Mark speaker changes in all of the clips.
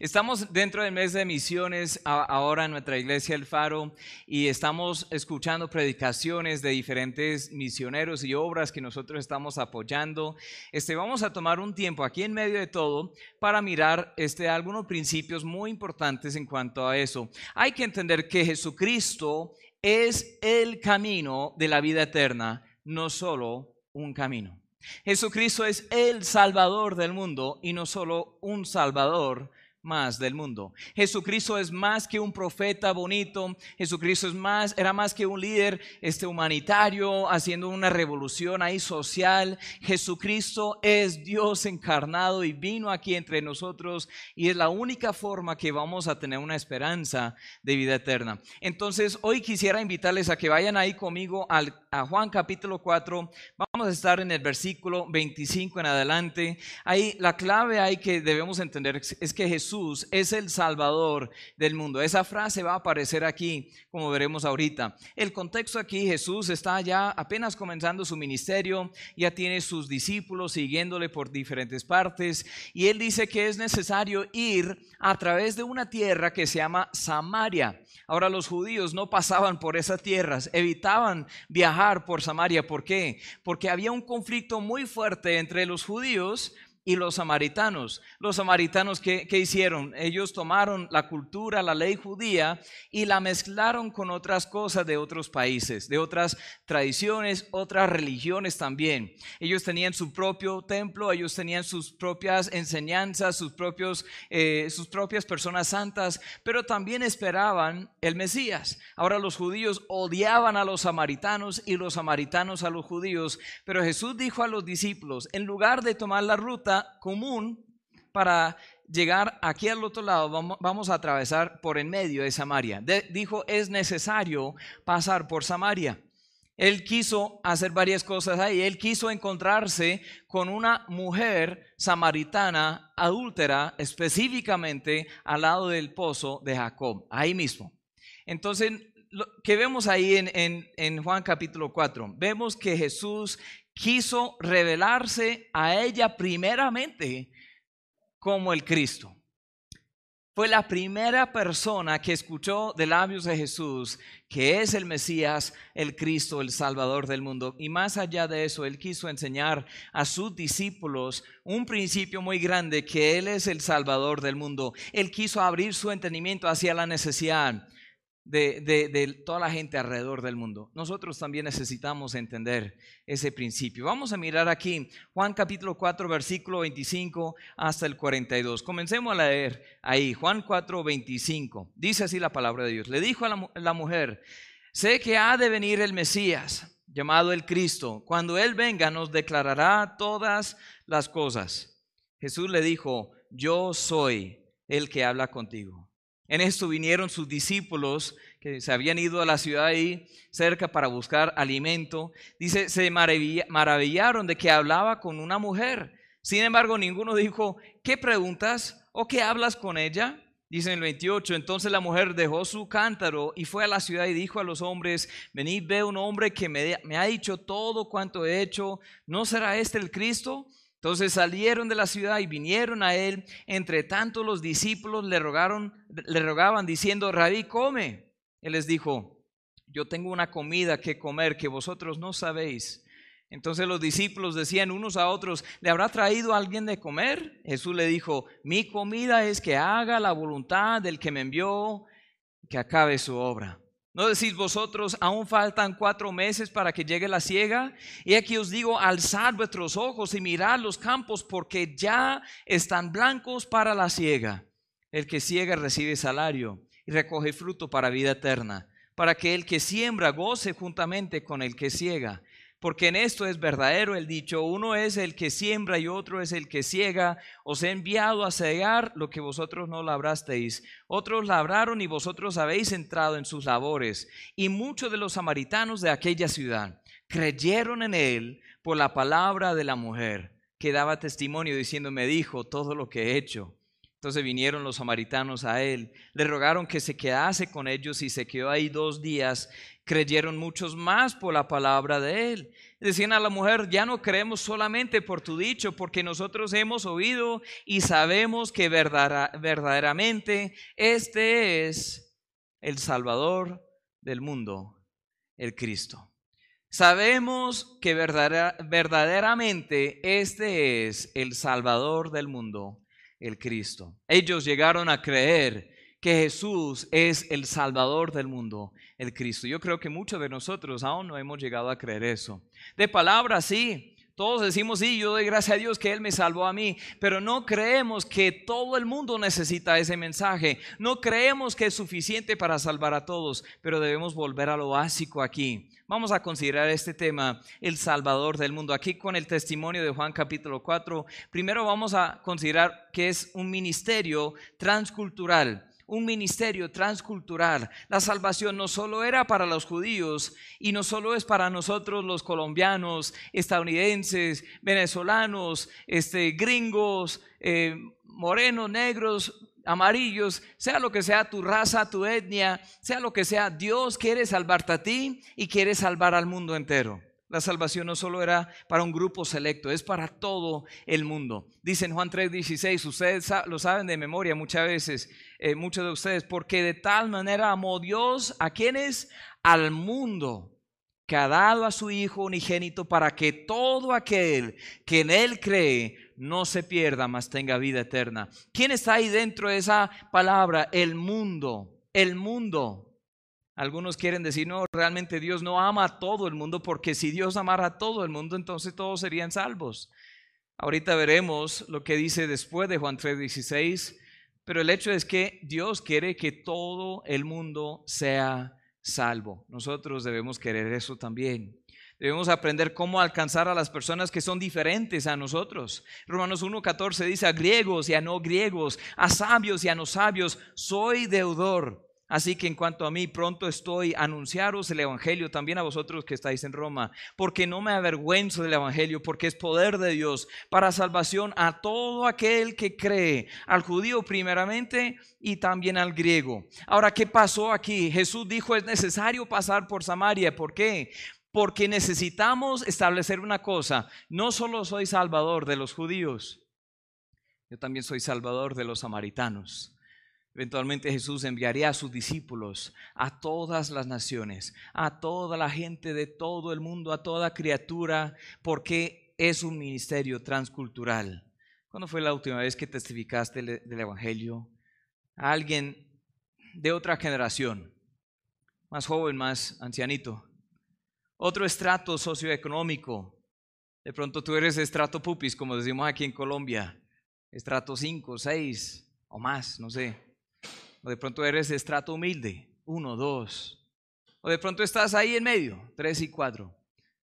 Speaker 1: Estamos dentro del mes de misiones ahora en nuestra iglesia El Faro y estamos escuchando predicaciones de diferentes misioneros y obras que nosotros estamos apoyando. Este, vamos a tomar un tiempo aquí en medio de todo para mirar este, algunos principios muy importantes en cuanto a eso. Hay que entender que Jesucristo es el camino de la vida eterna, no solo un camino. Jesucristo es el Salvador del mundo y no solo un Salvador, más del mundo. Jesucristo es más que un profeta bonito, Jesucristo es más, era más que un líder este, humanitario haciendo una revolución ahí social. Jesucristo es Dios encarnado y vino aquí entre nosotros y es la única forma que vamos a tener una esperanza de vida eterna. Entonces, hoy quisiera invitarles a que vayan ahí conmigo al, a Juan capítulo 4. Vamos a estar en el versículo 25 en adelante. Ahí la clave hay que debemos entender es que Jesús es el Salvador del mundo. Esa frase va a aparecer aquí, como veremos ahorita. El contexto aquí, Jesús está ya apenas comenzando su ministerio, ya tiene sus discípulos siguiéndole por diferentes partes, y él dice que es necesario ir a través de una tierra que se llama Samaria. Ahora los judíos no pasaban por esas tierras, evitaban viajar por Samaria. ¿Por qué? Porque había un conflicto muy fuerte entre los judíos y los samaritanos. Los samaritanos, ¿qué, hicieron? Ellos tomaron la cultura, la ley judía y la mezclaron con otras cosas de otros países, de otras tradiciones, otras religiones también. Ellos tenían su propio templo, ellos tenían sus propias enseñanzas, sus, propios, eh, sus propias personas santas, pero también esperaban el Mesías. Ahora los judíos odiaban a los samaritanos y los samaritanos a los judíos, pero Jesús dijo a los discípulos, en lugar de tomar la ruta, común para llegar aquí al otro lado, vamos, a atravesar por en medio de Samaria. dijo, es necesario pasar por Samaria. Él quiso hacer varias cosas ahí. Él quiso encontrarse con una mujer samaritana adúltera, específicamente al lado del pozo de Jacob, ahí mismo. Entonces, lo que vemos ahí en, en Juan capítulo 4, vemos que Jesús quiso revelarse a ella primeramente como el Cristo. Fue la primera persona que escuchó de labios de Jesús que es el Mesías, el Cristo, el Salvador del mundo. Y más allá de eso, Él quiso enseñar a sus discípulos un principio muy grande, que Él es el Salvador del mundo. Él quiso abrir su entendimiento hacia la necesidad de, toda la gente alrededor del mundo. Nosotros también necesitamos entender ese principio. Vamos a mirar aquí Juan capítulo 4, versículo 25 hasta el 42. Comencemos a leer ahí, Juan 4, 25. Dice así la palabra de Dios. Le dijo a la, la mujer, sé que ha de venir el Mesías, llamado el Cristo. Cuando Él venga nos declarará todas las cosas. Jesús le dijo, yo soy el que habla contigo. En esto vinieron sus discípulos que se habían ido a la ciudad ahí cerca para buscar alimento. Dice, se maravillaron de que hablaba con una mujer. Sin embargo, ninguno dijo, ¿qué preguntas o qué hablas con ella? Dice en el 28, entonces la mujer dejó su cántaro y fue a la ciudad y dijo a los hombres, venid, ve un hombre que me, me ha dicho todo cuanto he hecho, ¿no será este el Cristo? Entonces salieron de la ciudad y vinieron a él. Entre tanto los discípulos le rogaron, le rogaban diciendo, Rabí, come. Él les dijo, yo tengo una comida que comer que vosotros no sabéis. Entonces los discípulos decían unos a otros, ¿le habrá traído alguien de comer? Jesús le dijo, mi comida es que haga la voluntad del que me envió, que acabe su obra. ¿No decís vosotros, aún faltan cuatro meses para que llegue la siega? Y aquí os digo, alzad vuestros ojos y mirad los campos, porque ya están blancos para la siega. El que ciega recibe salario y recoge fruto para vida eterna, para que el que siembra goce juntamente con el que ciega porque en esto es verdadero el dicho, uno es el que siembra y otro es el que ciega, os he enviado a cegar lo que vosotros no labrasteis, otros labraron y vosotros habéis entrado en sus labores, y muchos de los samaritanos de aquella ciudad creyeron en él por la palabra de la mujer, que daba testimonio diciendo, me dijo todo lo que he hecho. Entonces vinieron los samaritanos a él, le rogaron que se quedase con ellos y se quedó ahí dos días. Creyeron muchos más por la palabra de él. Decían a la mujer, ya no creemos solamente por tu dicho, porque nosotros hemos oído y sabemos que verdaderamente este es el Salvador del mundo, el Cristo. Sabemos que verdaderamente este es el Salvador del mundo, el Cristo. Ellos llegaron a creer que Jesús es el Salvador del mundo, el Cristo. Yo creo que muchos de nosotros aún no hemos llegado a creer eso. De palabra, sí. Todos decimos, sí, yo doy gracias a Dios que Él me salvó a mí, pero no creemos que todo el mundo necesita ese mensaje. No creemos que es suficiente para salvar a todos, pero debemos volver a lo básico aquí. Vamos a considerar este tema, el Salvador del mundo. Aquí con el testimonio de Juan capítulo 4, primero vamos a considerar que es un ministerio transcultural un ministerio transcultural. La salvación no solo era para los judíos y no solo es para nosotros los colombianos, estadounidenses, venezolanos, este, gringos, eh, morenos, negros, amarillos, sea lo que sea tu raza, tu etnia, sea lo que sea, Dios quiere salvarte a ti y quiere salvar al mundo entero. La salvación no solo era para un grupo selecto, es para todo el mundo. Dice en Juan 3:16, ustedes lo saben de memoria muchas veces, eh, muchos de ustedes, porque de tal manera amó Dios a quienes, al mundo, que ha dado a su Hijo unigénito para que todo aquel que en Él cree no se pierda, mas tenga vida eterna. ¿Quién está ahí dentro de esa palabra? El mundo, el mundo. Algunos quieren decir, no, realmente Dios no ama a todo el mundo, porque si Dios amara a todo el mundo, entonces todos serían salvos. Ahorita veremos lo que dice después de Juan 3:16, pero el hecho es que Dios quiere que todo el mundo sea salvo. Nosotros debemos querer eso también. Debemos aprender cómo alcanzar a las personas que son diferentes a nosotros. Romanos 1.14 dice a griegos y a no griegos, a sabios y a no sabios, soy deudor Así que en cuanto a mí, pronto estoy a anunciaros el Evangelio también a vosotros que estáis en Roma, porque no me avergüenzo del Evangelio, porque es poder de Dios para salvación a todo aquel que cree, al judío primeramente y también al griego. Ahora, ¿qué pasó aquí? Jesús dijo, es necesario pasar por Samaria. ¿Por qué? Porque necesitamos establecer una cosa, no solo soy salvador de los judíos, yo también soy salvador de los samaritanos. Eventualmente Jesús enviaría a sus discípulos a todas las naciones, a toda la gente de todo el mundo, a toda criatura, porque es un ministerio transcultural. ¿Cuándo fue la última vez que testificaste del Evangelio a alguien de otra generación, más joven, más ancianito? Otro estrato socioeconómico. De pronto tú eres estrato pupis, como decimos aquí en Colombia, estrato 5, 6 o más, no sé. O de pronto eres de estrato humilde, uno, dos. O de pronto estás ahí en medio, tres y cuatro.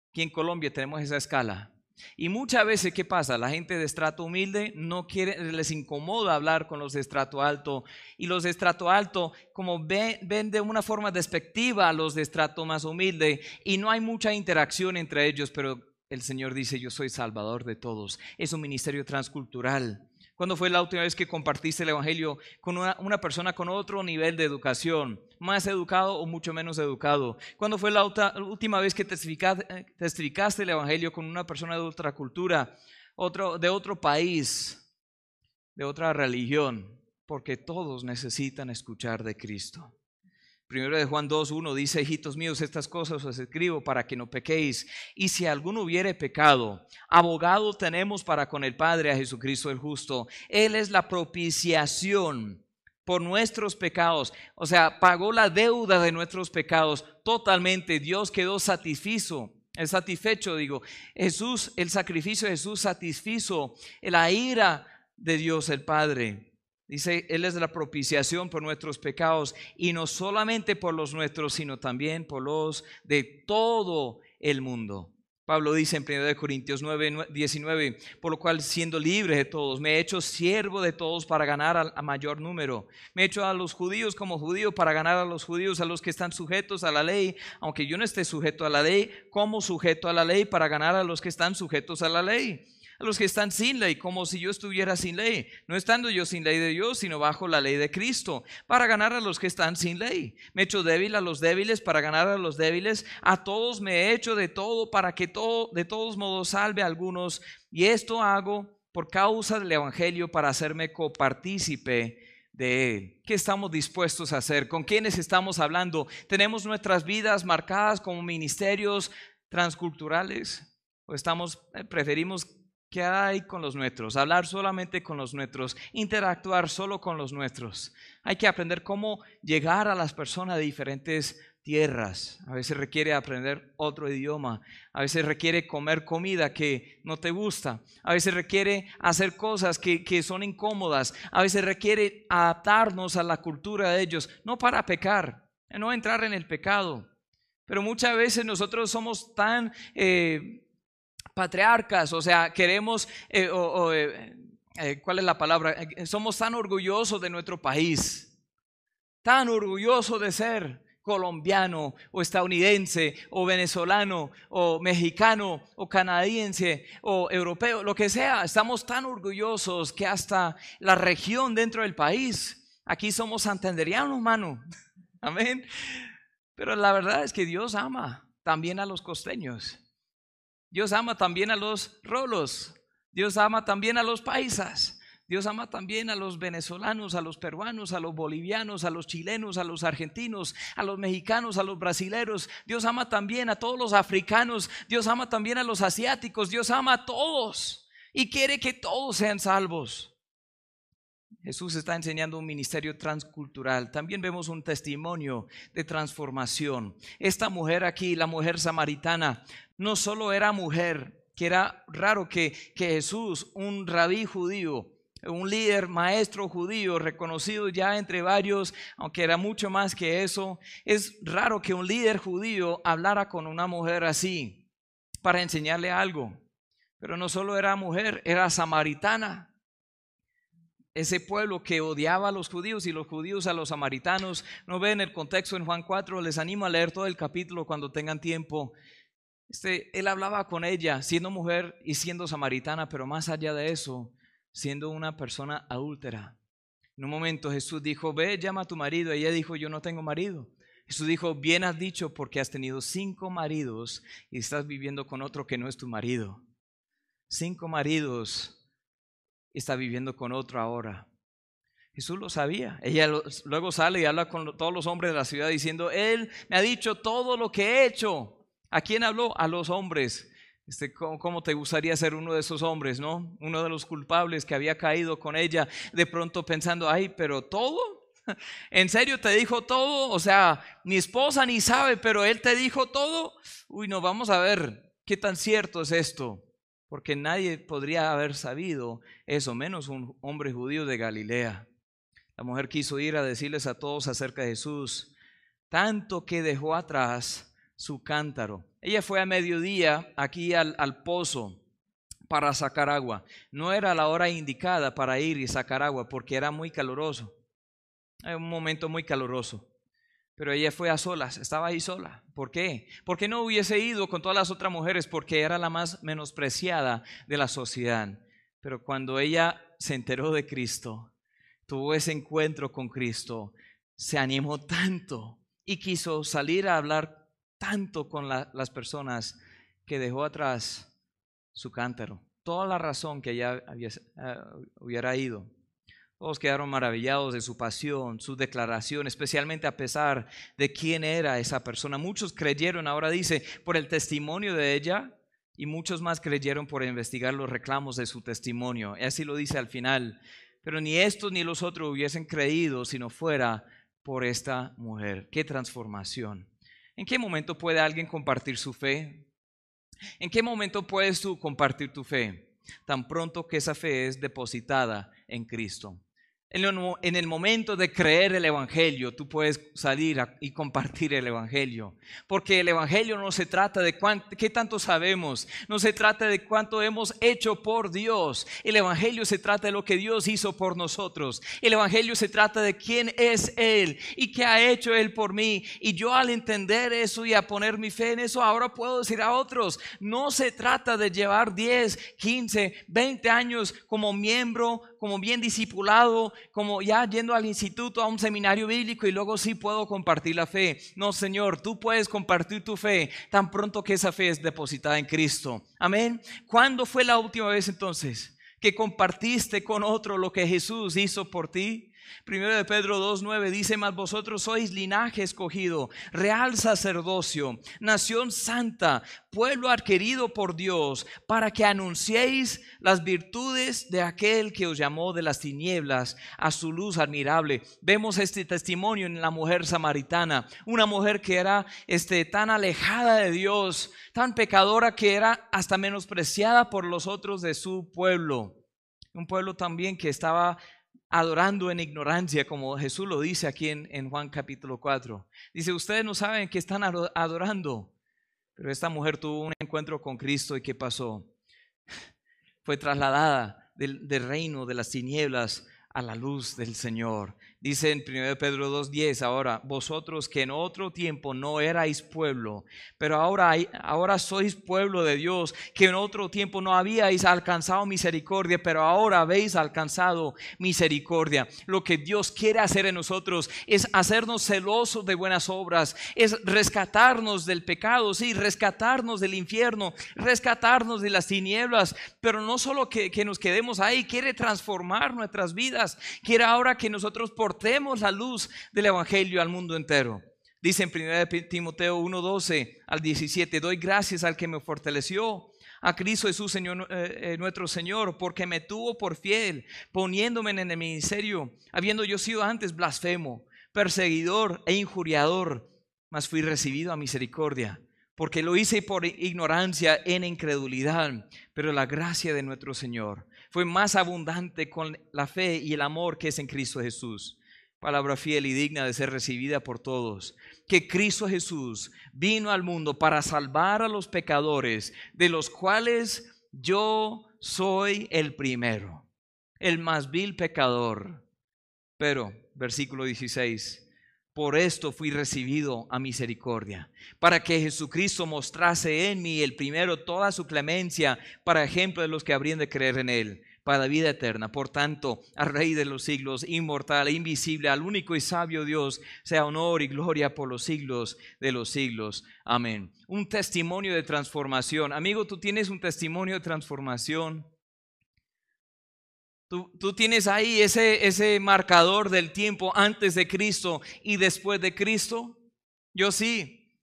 Speaker 1: Aquí en Colombia tenemos esa escala. Y muchas veces, ¿qué pasa? La gente de estrato humilde no quiere, les incomoda hablar con los de estrato alto. Y los de estrato alto, como ven, ven de una forma despectiva a los de estrato más humilde. Y no hay mucha interacción entre ellos, pero el Señor dice, yo soy salvador de todos. Es un ministerio transcultural. ¿Cuándo fue la última vez que compartiste el Evangelio con una, persona con otro nivel de educación? ¿Más educado o mucho menos educado? ¿Cuándo fue la última vez que testificaste, el Evangelio con una persona de otra cultura, otro, de otro país, de otra religión? Porque todos necesitan escuchar de Cristo. Primero de Juan 2.1 dice, hijitos míos, estas cosas os escribo para que no pequéis. Y si alguno hubiere pecado, abogado tenemos para con el Padre a Jesucristo el justo. Él es la propiciación por nuestros pecados. O sea, pagó la deuda de nuestros pecados totalmente. Dios quedó satisfizo. El satisfecho, digo, Jesús, el sacrificio de Jesús satisfizo la ira de Dios el Padre. Dice, Él es la propiciación por nuestros pecados y no solamente por los nuestros, sino también por los de todo el mundo. Pablo dice en 1 Corintios 9, 19, por lo cual siendo libre de todos, me he hecho siervo de todos para ganar a, mayor número. Me he hecho a los judíos como judío para ganar a los judíos, a los que están sujetos a la ley, aunque yo no esté sujeto a la ley, como sujeto a la ley para ganar a los que están sujetos a la ley a los que están sin ley, como si yo estuviera sin ley, no estando yo sin ley de Dios, sino bajo la ley de Cristo, para ganar a los que están sin ley. Me he hecho débil a los débiles, para ganar a los débiles. A todos me he hecho de todo, para que todo, de todos modos salve a algunos. Y esto hago por causa del Evangelio, para hacerme copartícipe de Él. ¿Qué estamos dispuestos a hacer? ¿Con quiénes estamos hablando? ¿Tenemos nuestras vidas marcadas como ministerios transculturales? ¿O estamos, eh, preferimos ¿Qué hay con los nuestros? Hablar solamente con los nuestros, interactuar solo con los nuestros. Hay que aprender cómo llegar a las personas de diferentes tierras. A veces requiere aprender otro idioma. A veces requiere comer comida que no te gusta. A veces requiere hacer cosas que, que son incómodas. A veces requiere adaptarnos a la cultura de ellos, no para pecar, no entrar en el pecado. Pero muchas veces nosotros somos tan... Eh, patriarcas, o sea, queremos, eh, eh, eh, ¿cuál es la palabra? somos tan orgullosos de nuestro país, tan orgullosos de ser colombiano o estadounidense o venezolano o mexicano o canadiense o europeo, lo que sea, estamos tan orgullosos que hasta la región dentro del país, aquí somos santanderianos, mano, amén. Pero la verdad es que Dios ama también a los costeños. Dios ama también a los rolos. Dios ama también a los paisas. Dios ama también a los venezolanos, a los peruanos, a los bolivianos, a los chilenos, a los argentinos, a los mexicanos, a los brasileros. Dios ama también a todos los africanos. Dios ama también a los asiáticos. Dios ama a todos y quiere que todos sean salvos. Jesús está enseñando un ministerio transcultural. También vemos un testimonio de transformación. Esta mujer aquí, la mujer samaritana, no solo era mujer, que era raro que, que Jesús, un rabí judío, un líder maestro judío reconocido ya entre varios, aunque era mucho más que eso, es raro que un líder judío hablara con una mujer así para enseñarle algo. Pero no solo era mujer, era samaritana. Ese pueblo que odiaba a los judíos y los judíos a los samaritanos. No ven el contexto en Juan 4, les animo a leer todo el capítulo cuando tengan tiempo. Este, él hablaba con ella siendo mujer y siendo samaritana, pero más allá de eso, siendo una persona adúltera. En un momento Jesús dijo, ve, llama a tu marido. ella dijo, yo no tengo marido. Jesús dijo, bien has dicho porque has tenido cinco maridos y estás viviendo con otro que no es tu marido. Cinco maridos está viviendo con otro ahora. Jesús lo sabía. Ella luego sale y habla con todos los hombres de la ciudad diciendo, Él me ha dicho todo lo que he hecho. ¿A quién habló? A los hombres. Este, ¿cómo, te gustaría ser uno de esos hombres, no? Uno de los culpables que había caído con ella, de pronto pensando, ay, pero todo. ¿En serio te dijo todo? O sea, mi esposa ni sabe, pero él te dijo todo. Uy, no, vamos a ver qué tan cierto es esto. Porque nadie podría haber sabido eso, menos un hombre judío de Galilea. La mujer quiso ir a decirles a todos acerca de Jesús, tanto que dejó atrás su cántaro. Ella fue a mediodía aquí al, pozo para sacar agua. No era la hora indicada para ir y sacar agua porque era muy caluroso. Era un momento muy caluroso. Pero ella fue a solas, estaba ahí sola. ¿Por qué? Porque no hubiese ido con todas las otras mujeres porque era la más menospreciada de la sociedad. Pero cuando ella se enteró de Cristo, tuvo ese encuentro con Cristo, se animó tanto y quiso salir a hablar tanto con las personas que dejó atrás su cántaro. Toda la razón que ella eh, hubiera ido. Todos quedaron maravillados de su pasión, su declaración, especialmente a pesar de quién era esa persona. Muchos creyeron, ahora dice, por el testimonio de ella y muchos más creyeron por investigar los reclamos de su testimonio. Así lo dice al final. Pero ni estos ni los otros hubiesen creído si no fuera por esta mujer. Qué transformación. ¿En qué momento puede alguien compartir su fe? ¿En qué momento puedes tú compartir tu fe? Tan pronto que esa fe es depositada en Cristo. En el momento de creer el Evangelio, tú puedes salir y compartir el Evangelio. Porque el Evangelio no se trata de qué tanto sabemos, no se trata de cuánto hemos hecho por Dios. El Evangelio se trata de lo que Dios hizo por nosotros. El Evangelio se trata de quién es Él y qué ha hecho Él por mí. Y yo al entender eso y a poner mi fe en eso, ahora puedo decir a otros, no se trata de llevar 10, 15, 20 años como miembro como bien discipulado, como ya yendo al instituto, a un seminario bíblico y luego sí puedo compartir la fe. No, Señor, tú puedes compartir tu fe tan pronto que esa fe es depositada en Cristo. Amén. ¿Cuándo fue la última vez entonces que compartiste con otro lo que Jesús hizo por ti? Primero de Pedro 2.9 dice, mas vosotros sois linaje escogido, real sacerdocio, nación santa, pueblo adquirido por Dios, para que anunciéis las virtudes de aquel que os llamó de las tinieblas a su luz admirable. Vemos este testimonio en la mujer samaritana, una mujer que era este, tan alejada de Dios, tan pecadora que era hasta menospreciada por los otros de su pueblo. Un pueblo también que estaba adorando en ignorancia, como Jesús lo dice aquí en, Juan capítulo 4. Dice, ustedes no saben que están adorando, pero esta mujer tuvo un encuentro con Cristo y ¿qué pasó? Fue trasladada del, del reino de las tinieblas a la luz del Señor. Dice en 1 Pedro 2.10, ahora, vosotros que en otro tiempo no erais pueblo, pero ahora, ahora sois pueblo de Dios, que en otro tiempo no habíais alcanzado misericordia, pero ahora habéis alcanzado misericordia. Lo que Dios quiere hacer en nosotros es hacernos celosos de buenas obras, es rescatarnos del pecado, sí, rescatarnos del infierno, rescatarnos de las tinieblas, pero no solo que, que nos quedemos ahí, quiere transformar nuestras vidas, quiere ahora que nosotros por portemos la luz del Evangelio al mundo entero. Dice en 1 Timoteo 1:12 al 17, doy gracias al que me fortaleció, a Cristo Jesús, Señor, eh, eh, nuestro Señor, porque me tuvo por fiel, poniéndome en el ministerio, habiendo yo sido antes blasfemo, perseguidor e injuriador, mas fui recibido a misericordia, porque lo hice por ignorancia en incredulidad, pero la gracia de nuestro Señor fue más abundante con la fe y el amor que es en Cristo Jesús. Palabra fiel y digna de ser recibida por todos. Que Cristo Jesús vino al mundo para salvar a los pecadores, de los cuales yo soy el primero, el más vil pecador. Pero, versículo 16, por esto fui recibido a misericordia, para que Jesucristo mostrase en mí el primero toda su clemencia, para ejemplo de los que habrían de creer en él, para la vida eterna. Por tanto, al Rey de los siglos, inmortal e invisible, al único y sabio Dios, sea honor y gloria por los siglos de los siglos. Amén. Un testimonio de transformación. Amigo, tú tienes un testimonio de transformación. Tú, tienes ahí ese, ese marcador del tiempo antes de Cristo y después de Cristo. Yo sí.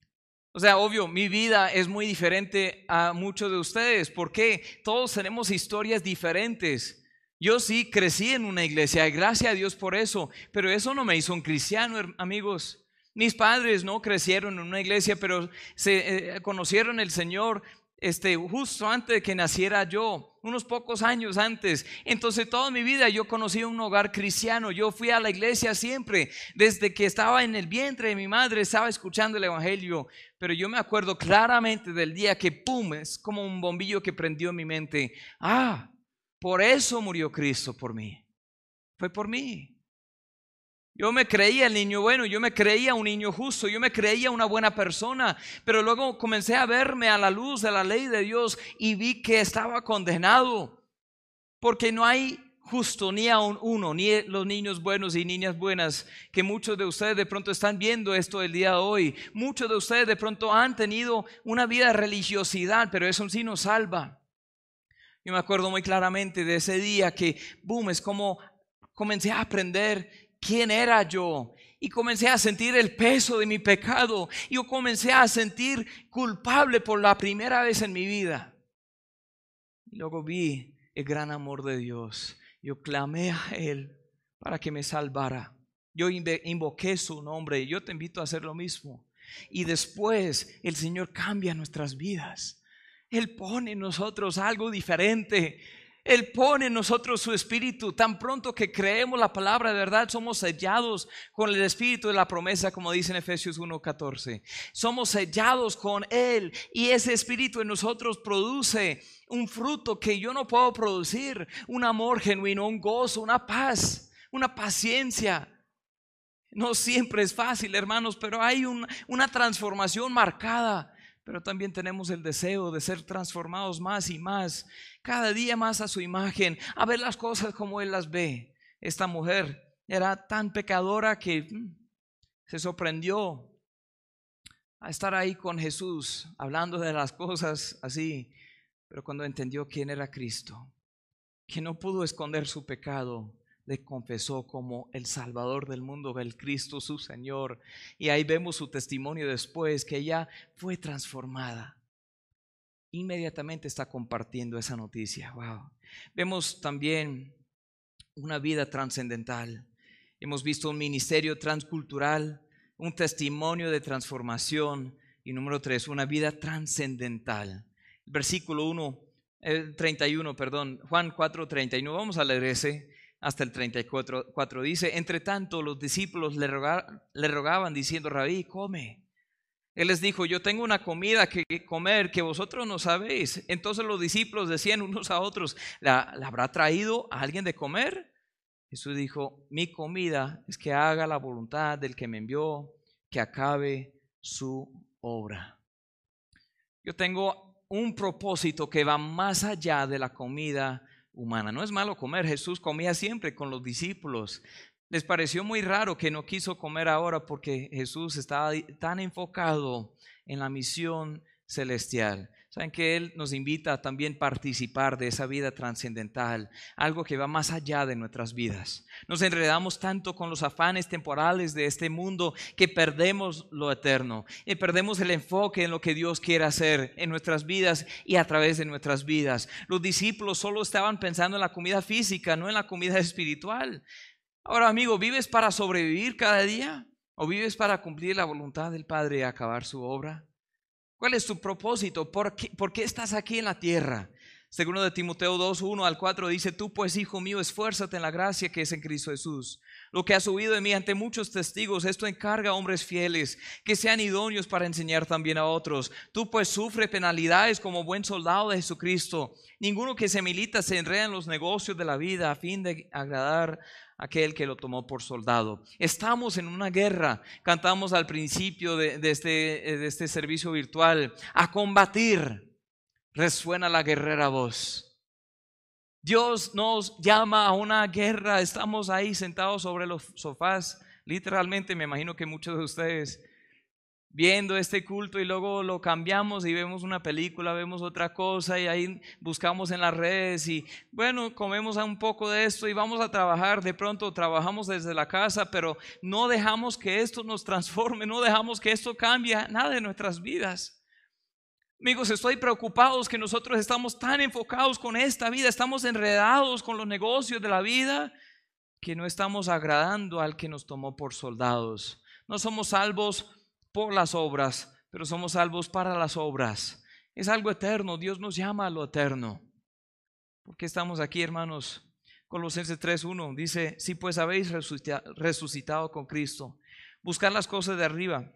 Speaker 1: O sea, obvio, mi vida es muy diferente a muchos de ustedes. porque Todos tenemos historias diferentes. Yo sí crecí en una iglesia, gracias a Dios por eso, pero eso no me hizo un cristiano, amigos. Mis padres no crecieron en una iglesia, pero se eh, conocieron el Señor este, justo antes de que naciera yo, unos pocos años antes. Entonces toda mi vida yo conocí un hogar cristiano, yo fui a la iglesia siempre, desde que estaba en el vientre de mi madre, estaba escuchando el Evangelio, pero yo me acuerdo claramente del día que, ¡pum!, es como un bombillo que prendió en mi mente. Ah, por eso murió Cristo por mí. Fue por mí. Yo me creía el niño bueno, yo me creía un niño justo, yo me creía una buena persona, pero luego comencé a verme a la luz de la ley de Dios y vi que estaba condenado, porque no hay justo ni a uno, ni los niños buenos y niñas buenas, que muchos de ustedes de pronto están viendo esto el día de hoy. Muchos de ustedes de pronto han tenido una vida de religiosidad, pero eso sí nos salva. Yo me acuerdo muy claramente de ese día que, boom, es como comencé a aprender quién era yo. Y comencé a sentir el peso de mi pecado. Yo comencé a sentir culpable por la primera vez en mi vida. Y luego vi el gran amor de Dios. Yo clamé a Él para que me salvara. Yo invoqué su nombre y yo te invito a hacer lo mismo. Y después el Señor cambia nuestras vidas. Él pone en nosotros algo diferente. Él pone en nosotros su espíritu. Tan pronto que creemos la palabra de verdad, somos sellados con el espíritu de la promesa, como dice en Efesios 1:14. Somos sellados con Él y ese espíritu en nosotros produce un fruto que yo no puedo producir, un amor genuino, un gozo, una paz, una paciencia. No siempre es fácil, hermanos, pero hay una transformación marcada pero también tenemos el deseo de ser transformados más y más, cada día más a su imagen, a ver las cosas como Él las ve. Esta mujer era tan pecadora que mm, se sorprendió a estar ahí con Jesús, hablando de las cosas así, pero cuando entendió quién era Cristo, que no pudo esconder su pecado, le confesó como el Salvador del mundo, el Cristo su Señor. Y ahí vemos su testimonio después, que ella fue transformada. Inmediatamente está compartiendo esa noticia. Wow. Vemos también una vida trascendental. Hemos visto un ministerio transcultural, un testimonio de transformación. Y número tres, una vida trascendental. Versículo 1, el 31, perdón, Juan 4, 31. Vamos a leer ese hasta el 34 dice, entre tanto los discípulos le, le rogaban diciendo, Rabí, come. Él les dijo, yo tengo una comida que comer que vosotros no sabéis. Entonces los discípulos decían unos a otros, ¿la, ¿la, habrá traído a alguien de comer? Jesús dijo, mi comida es que haga la voluntad del que me envió, que acabe su obra. Yo tengo un propósito que va más allá de la comida humana. No es malo comer, Jesús comía siempre con los discípulos. Les pareció muy raro que no quiso comer ahora porque Jesús estaba tan enfocado en la misión celestial. Saben que Él nos invita a también participar de esa vida trascendental, algo que va más allá de nuestras vidas. Nos enredamos tanto con los afanes temporales de este mundo que perdemos lo eterno y perdemos el enfoque en lo que Dios quiere hacer en nuestras vidas y a través de nuestras vidas. Los discípulos solo estaban pensando en la comida física, no en la comida espiritual. Ahora, amigo, ¿vives para sobrevivir cada día o vives para cumplir la voluntad del Padre y acabar su obra? ¿Cuál es tu propósito? ¿Por qué, estás aquí en la tierra? Segundo de Timoteo 2, 1 al 4 dice, tú pues, hijo mío, esfuérzate en la gracia que es en Cristo Jesús. Lo que has subido de mí ante muchos testigos, esto encarga a hombres fieles, que sean idóneos para enseñar también a otros. Tú pues sufre penalidades como buen soldado de Jesucristo. Ninguno que se milita se enreda en los negocios de la vida a fin de agradar aquel que lo tomó por soldado. Estamos en una guerra, cantamos al principio de, este, de este servicio virtual, a combatir, resuena la guerrera voz. Dios nos llama a una guerra, estamos ahí sentados sobre los sofás, literalmente me imagino que muchos de ustedes viendo este culto y luego lo cambiamos y vemos una película, vemos otra cosa y ahí buscamos en las redes y bueno, comemos un poco de esto y vamos a trabajar, de pronto trabajamos desde la casa, pero no dejamos que esto nos transforme, no dejamos que esto cambie nada de nuestras vidas. Amigos, estoy preocupado que nosotros estamos tan enfocados con esta vida, estamos enredados con los negocios de la vida, que no estamos agradando al que nos tomó por soldados. No somos salvos por las obras, pero somos salvos para las obras. Es algo eterno, Dios nos llama a lo eterno. ¿Por qué estamos aquí, hermanos? Colosenses 3.1 dice, si pues habéis resucitado con Cristo, buscar las cosas de arriba,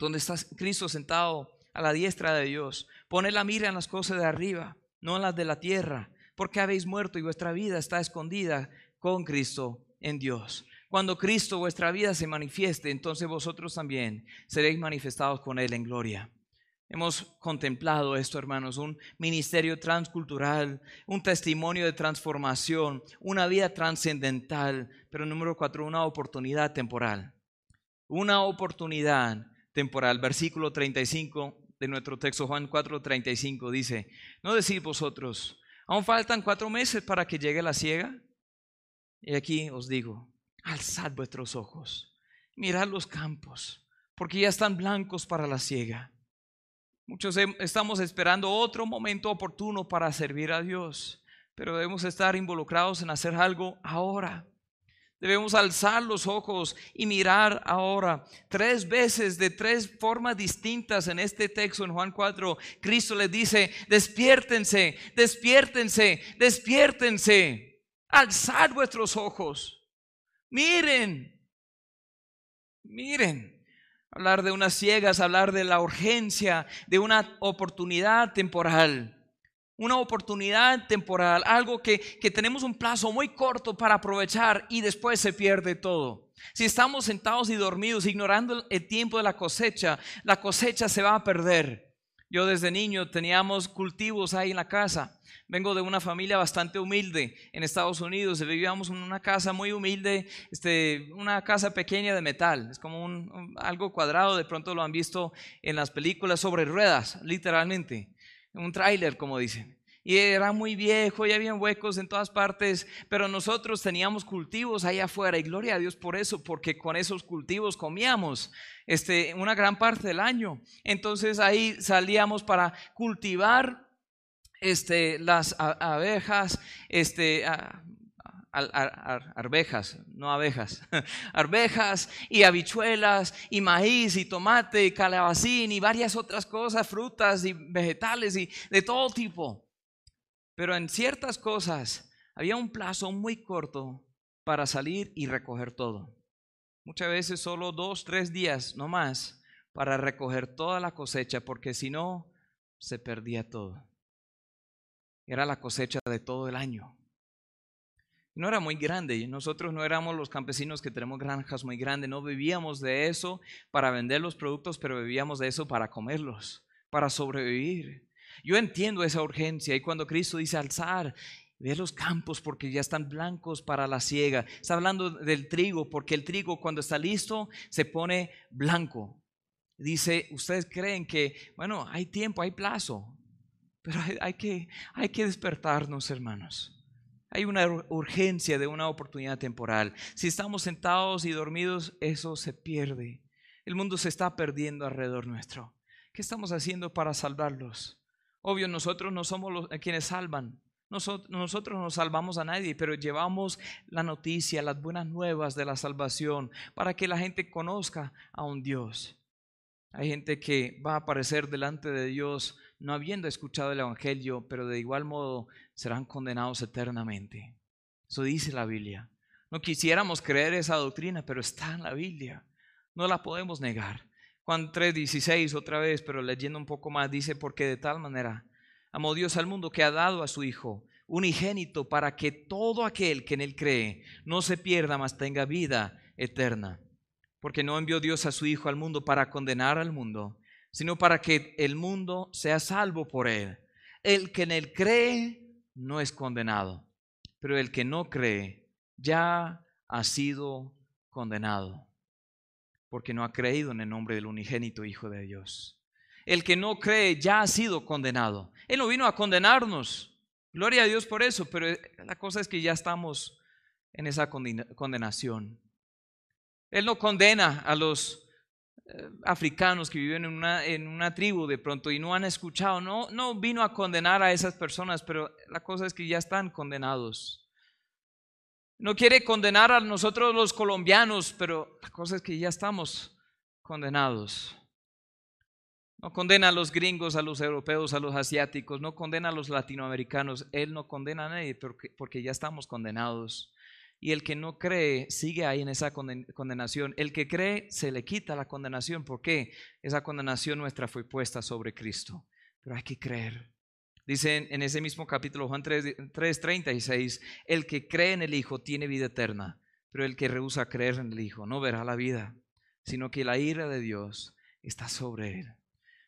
Speaker 1: donde está Cristo sentado a la diestra de Dios. Poned la mira en las cosas de arriba, no en las de la tierra, porque habéis muerto y vuestra vida está escondida con Cristo en Dios. Cuando Cristo vuestra vida se manifieste, entonces vosotros también seréis manifestados con Él en gloria. Hemos contemplado esto, hermanos, un ministerio transcultural, un testimonio de transformación, una vida trascendental, pero número cuatro, una oportunidad temporal. Una oportunidad temporal. Versículo 35 de nuestro texto, Juan 4, 35, dice, no decís vosotros, aún faltan cuatro meses para que llegue la ciega. Y aquí os digo, alzad vuestros ojos, mirad los campos, porque ya están blancos para la siega. Muchos estamos esperando otro momento oportuno para servir a Dios, pero debemos estar involucrados en hacer algo ahora. Debemos alzar los ojos y mirar ahora. Tres veces de tres formas distintas en este texto en Juan 4, Cristo les dice, despiértense, despiértense, despiértense. Alzad vuestros ojos. Miren, miren. Hablar de unas ciegas, hablar de la urgencia, de una oportunidad temporal una oportunidad temporal, algo que, tenemos un plazo muy corto para aprovechar y después se pierde todo. Si estamos sentados y dormidos ignorando el tiempo de la cosecha, la cosecha se va a perder. Yo desde niño teníamos cultivos ahí en la casa. Vengo de una familia bastante humilde en Estados Unidos. Vivíamos en una casa muy humilde, este, una casa pequeña de metal. Es como un, algo cuadrado. De pronto lo han visto en las películas sobre ruedas, literalmente un tráiler, como dicen. Y era muy viejo y había huecos en todas partes, pero nosotros teníamos cultivos ahí afuera y gloria a Dios por eso, porque con esos cultivos comíamos este, una gran parte del año. Entonces ahí salíamos para cultivar este, las abejas, este, arvejas, no abejas, arvejas y habichuelas y maíz y tomate y calabacín y varias otras cosas, frutas y vegetales y de todo tipo. Pero en ciertas cosas había un plazo muy corto para salir y recoger todo. Muchas veces solo dos, tres días, no más, para recoger toda la cosecha, porque si no, se perdía todo. Era la cosecha de todo el año no era muy grande. Nosotros no éramos los campesinos que tenemos granjas muy grandes. No vivíamos de eso para vender los productos, pero vivíamos de eso para comerlos, para sobrevivir. Yo entiendo esa urgencia y cuando Cristo dice alzar, ve los campos porque ya están blancos para la siega. Está hablando del trigo porque el trigo cuando está listo se pone blanco. Dice, ustedes creen que, bueno, hay tiempo, hay plazo, pero hay, que, hay que despertarnos, hermanos. Hay una urgencia de una oportunidad temporal. Si estamos sentados y dormidos, eso se pierde. El mundo se está perdiendo alrededor nuestro. ¿Qué estamos haciendo para salvarlos? Obvio, nosotros no somos los quienes salvan. Nosotros, nosotros no salvamos a nadie, pero llevamos la noticia, las buenas nuevas de la salvación para que la gente conozca a un Dios. Hay gente que va a aparecer delante de Dios no habiendo escuchado el Evangelio, pero de igual modo serán condenados eternamente. Eso dice la Biblia. No quisiéramos creer esa doctrina, pero está en la Biblia. No la podemos negar. Juan 3:16 otra vez, pero leyendo un poco más, dice, porque de tal manera amó Dios al mundo que ha dado a su Hijo unigénito para que todo aquel que en él cree no se pierda, mas tenga vida eterna. Porque no envió Dios a su Hijo al mundo para condenar al mundo, sino para que el mundo sea salvo por él. El que en él cree no es condenado, pero el que no cree ya ha sido condenado, porque no ha creído en el nombre del unigénito Hijo de Dios. El que no cree ya ha sido condenado. Él no vino a condenarnos. Gloria a Dios por eso, pero la cosa es que ya estamos en esa condenación. Él no condena a los eh, africanos que viven en una, en una tribu de pronto y no han escuchado, no, no vino a condenar a esas personas, pero la cosa es que ya están condenados. No quiere condenar a nosotros los colombianos, pero la cosa es que ya estamos condenados. No condena a los gringos, a los europeos, a los asiáticos, no condena a los latinoamericanos. Él no condena a nadie porque, porque ya estamos condenados. Y el que no cree sigue ahí en esa condenación. El que cree se le quita la condenación. ¿Por qué? Esa condenación nuestra fue puesta sobre Cristo. Pero hay que creer. Dice en, ese mismo capítulo Juan 3:36, el que cree en el Hijo tiene vida eterna, pero el que rehúsa creer en el Hijo no verá la vida, sino que la ira de Dios está sobre él.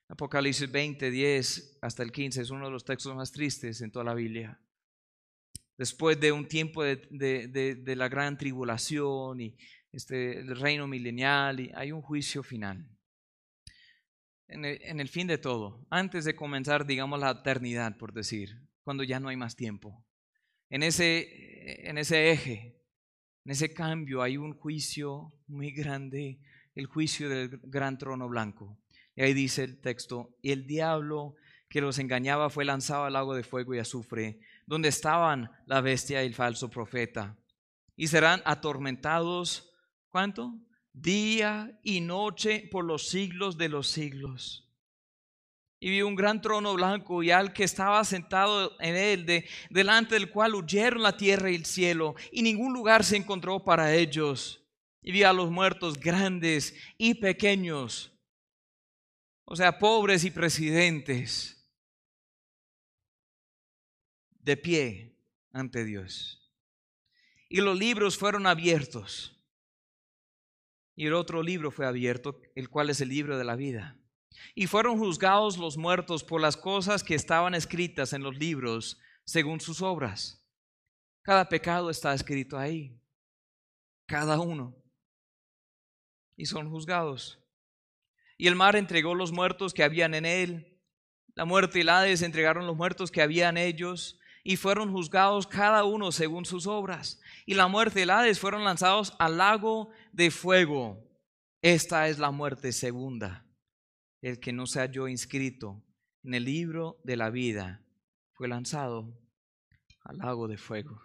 Speaker 1: Apocalipsis 20, 10 hasta el 15 es uno de los textos más tristes en toda la Biblia después de un tiempo de, la gran tribulación y este, el reino milenial, hay un juicio final. En el, fin de todo, antes de comenzar, digamos, la eternidad, por decir, cuando ya no hay más tiempo. En ese, en ese eje, en ese cambio, hay un juicio muy grande, el juicio del gran trono blanco. Y ahí dice el texto, el diablo que los engañaba fue lanzado al lago de fuego y azufre donde estaban la bestia y el falso profeta. y serán atormentados, ¿cuánto? Día y noche por los siglos de los siglos. Y vi un gran trono blanco y al que estaba sentado en él, de, delante del cual huyeron la tierra y el cielo, y ningún lugar se encontró para ellos. Y vi a los muertos grandes y pequeños, o sea, pobres y presidentes, de pie ante Dios. Y los libros fueron abiertos. Y el otro libro fue abierto, el cual es el libro de la vida. Y fueron juzgados los muertos por las cosas que estaban escritas en los libros según sus obras. Cada pecado está escrito ahí. Cada uno. Y son juzgados. Y el mar entregó los muertos que habían en él. La muerte y el Hades entregaron los muertos que habían ellos. Y fueron juzgados cada uno según sus obras. Y la muerte y el Hades fueron lanzados al lago de fuego. Esta es la muerte segunda el que no se halló inscrito en el libro de la vida fue lanzado al lago de fuego.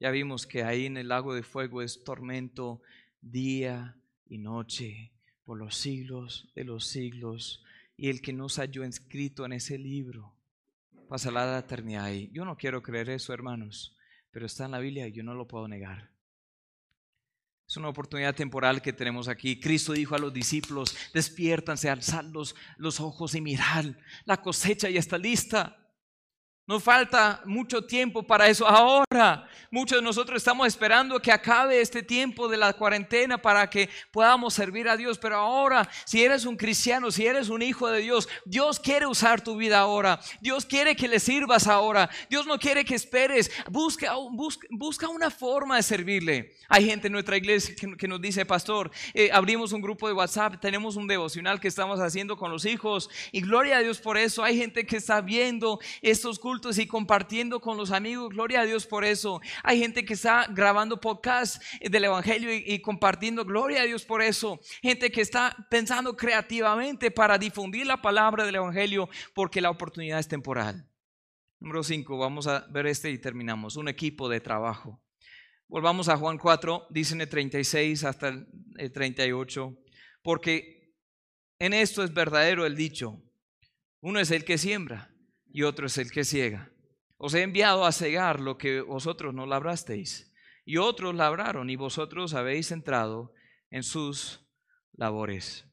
Speaker 1: Ya vimos que ahí en el lago de fuego es tormento día y noche por los siglos de los siglos. Y el que no se halló inscrito en ese libro pasará la eternidad ahí. Yo no quiero creer eso, hermanos, pero está en la Biblia y yo no lo puedo negar. Es una oportunidad temporal que tenemos aquí. Cristo dijo a los discípulos, despiértanse, alzad los, los ojos y mirad, la cosecha ya está lista. No falta mucho tiempo para eso. Ahora, muchos de nosotros estamos esperando que acabe este tiempo de la cuarentena para que podamos servir a Dios. Pero ahora, si eres un cristiano, si eres un hijo de Dios, Dios quiere usar tu vida ahora. Dios quiere que le sirvas ahora. Dios no quiere que esperes. Busca, busca, una forma de servirle. Hay gente en nuestra iglesia que, nos dice, pastor, eh, abrimos un grupo de WhatsApp, tenemos un devocional que estamos haciendo con los hijos. Y gloria a Dios por eso. Hay gente que está viendo estos cultos y compartiendo con los amigos. Gloria a Dios por eso. Hay gente que está grabando podcast del Evangelio y, compartiendo. Gloria a Dios por eso. Gente que está pensando creativamente para difundir la palabra del Evangelio porque la oportunidad es temporal. Número 5, vamos a ver este y terminamos. Un equipo de trabajo. Volvamos a Juan 4, dicen el 36 hasta el 38, porque en esto es verdadero el dicho. Uno es el que siembra y otro es el que ciega. Os he enviado a cegar lo que vosotros no labrasteis, y otros labraron, y vosotros habéis entrado en sus labores.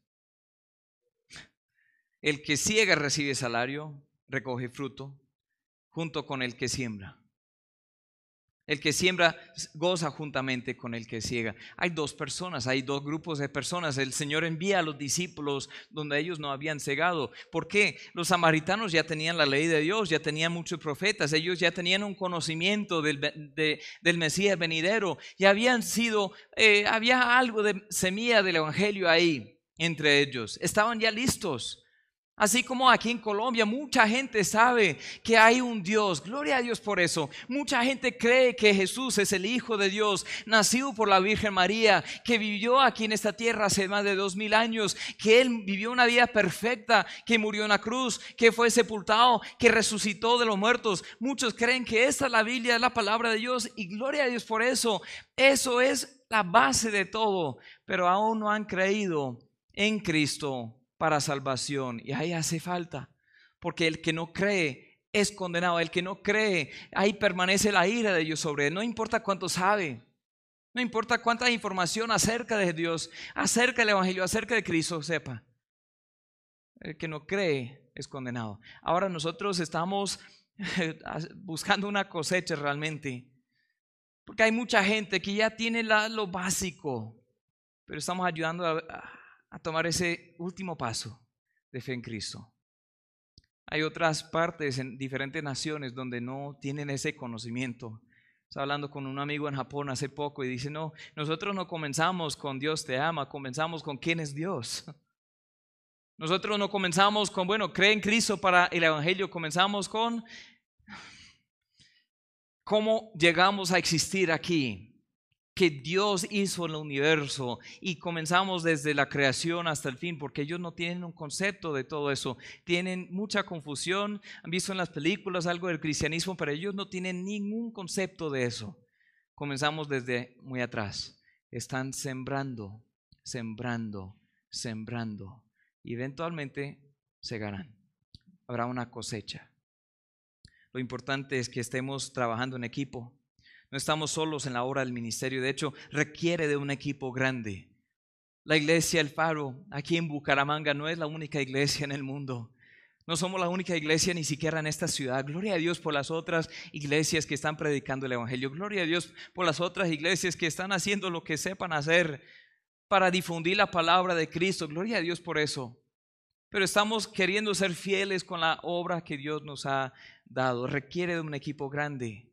Speaker 1: El que ciega recibe salario, recoge fruto, junto con el que siembra. El que siembra goza juntamente con el que ciega. Hay dos personas, hay dos grupos de personas. El Señor envía a los discípulos donde ellos no habían cegado. ¿Por qué? Los samaritanos ya tenían la ley de Dios, ya tenían muchos profetas, ellos ya tenían un conocimiento del, del Mesías venidero, ya habían sido, eh, había algo de semilla del Evangelio ahí entre ellos. Estaban ya listos. Así como aquí en Colombia mucha gente sabe que hay un Dios, gloria a Dios por eso. Mucha gente cree que Jesús es el Hijo de Dios, nacido por la Virgen María, que vivió aquí en esta tierra hace más de dos mil años, que Él vivió una vida perfecta, que murió en la cruz, que fue sepultado, que resucitó de los muertos. Muchos creen que esta es la Biblia, es la palabra de Dios y gloria a Dios por eso. Eso es la base de todo, pero aún no han creído en Cristo para salvación. Y ahí hace falta, porque el que no cree es condenado. El que no cree, ahí permanece la ira de Dios sobre él. No importa cuánto sabe, no importa cuánta información acerca de Dios, acerca del Evangelio, acerca de Cristo sepa. El que no cree es condenado. Ahora nosotros estamos buscando una cosecha realmente. Porque hay mucha gente que ya tiene lo básico, pero estamos ayudando a, a tomar ese último paso de fe en Cristo. Hay otras partes en diferentes naciones donde no tienen ese conocimiento. Estaba hablando con un amigo en Japón hace poco y dice, no, nosotros no comenzamos con Dios te ama, comenzamos con quién es Dios. Nosotros no comenzamos con, bueno, cree en Cristo para el Evangelio, comenzamos con cómo llegamos a existir aquí que Dios hizo en el universo y comenzamos desde la creación hasta el fin, porque ellos no tienen un concepto de todo eso, tienen mucha confusión, han visto en las películas algo del cristianismo, pero ellos no tienen ningún concepto de eso. Comenzamos desde muy atrás. Están sembrando, sembrando, sembrando. Y eventualmente segarán. Habrá una cosecha. Lo importante es que estemos trabajando en equipo. No estamos solos en la obra del ministerio. De hecho, requiere de un equipo grande. La iglesia El Faro, aquí en Bucaramanga, no es la única iglesia en el mundo. No somos la única iglesia ni siquiera en esta ciudad. Gloria a Dios por las otras iglesias que están predicando el Evangelio. Gloria a Dios por las otras iglesias que están haciendo lo que sepan hacer para difundir la palabra de Cristo. Gloria a Dios por eso. Pero estamos queriendo ser fieles con la obra que Dios nos ha dado. Requiere de un equipo grande.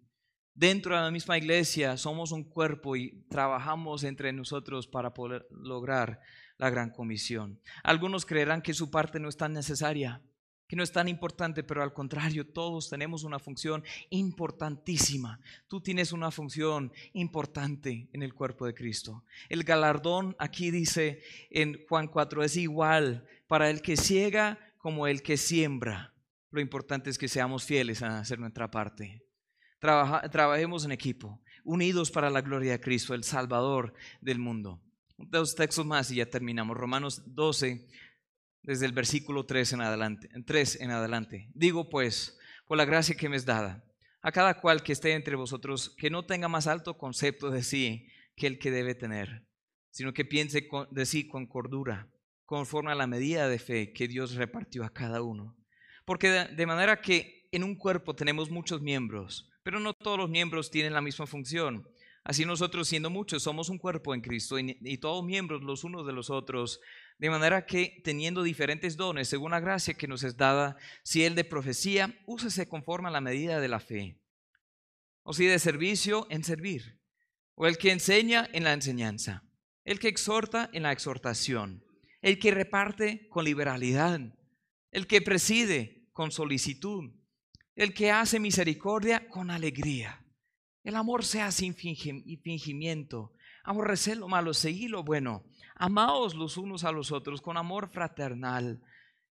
Speaker 1: Dentro de la misma iglesia somos un cuerpo y trabajamos entre nosotros para poder lograr la gran comisión. Algunos creerán que su parte no es tan necesaria que no es tan importante, pero al contrario, todos tenemos una función importantísima. Tú tienes una función importante en el cuerpo de Cristo. El galardón aquí dice en Juan 4 es igual para el que ciega como el que siembra. Lo importante es que seamos fieles a hacer nuestra parte. Trabajemos en equipo, unidos para la gloria de Cristo, el Salvador del mundo. Dos textos más y ya terminamos. Romanos 12, desde el versículo 3 en adelante, 3 en adelante. Digo pues, por la gracia que me es dada, a cada cual que esté entre vosotros, que no tenga más alto concepto de sí que el que debe tener, sino que piense de sí con cordura, conforme a la medida de fe que Dios repartió a cada uno. Porque de manera que en un cuerpo tenemos muchos miembros, pero no todos los miembros tienen la misma función. Así nosotros, siendo muchos, somos un cuerpo en Cristo y, todos miembros los unos de los otros, de manera que, teniendo diferentes dones, según la gracia que nos es dada, si el de profecía, úsese conforme a la medida de la fe. O si de servicio, en servir. O el que enseña, en la enseñanza. El que exhorta, en la exhortación. El que reparte, con liberalidad. El que preside, con solicitud. El que hace misericordia, con alegría. El amor sea sin fingimiento. Aborrecer lo malo, seguir lo bueno Amaos los unos a los otros con amor fraternal.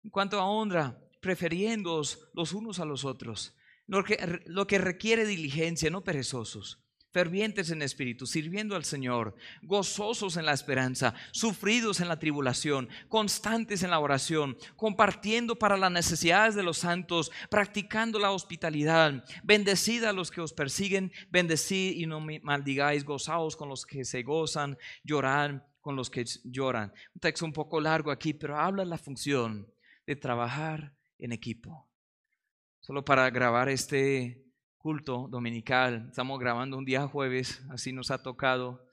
Speaker 1: En cuanto a honra, preferiéndoos los unos a los otros. Lo que, lo que requiere diligencia, no perezosos fervientes en espíritu, sirviendo al Señor, gozosos en la esperanza, sufridos en la tribulación, constantes en la oración, compartiendo para las necesidades de los santos, practicando la hospitalidad, bendecid a los que os persiguen, bendecid y no maldigáis, gozaos con los que se gozan, llorad con los que lloran. Un texto un poco largo aquí, pero habla la función de trabajar en equipo. Solo para grabar este culto dominical, estamos grabando un día jueves, así nos ha tocado,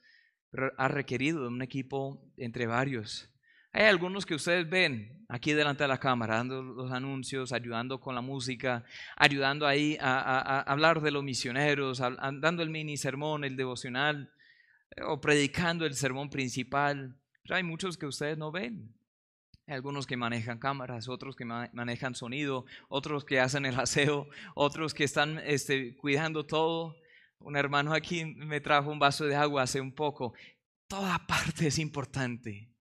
Speaker 1: ha requerido un equipo entre varios. Hay algunos que ustedes ven aquí delante de la cámara, dando los anuncios, ayudando con la música, ayudando ahí a, hablar de los misioneros, dando el mini sermón, el devocional o predicando el sermón principal. Pero hay muchos que ustedes no ven. Hay algunos que manejan cámaras, otros que manejan sonido, otros que hacen el aseo, otros que están este, cuidando todo. Un hermano aquí me trajo un vaso de agua hace un poco. Toda parte es importante.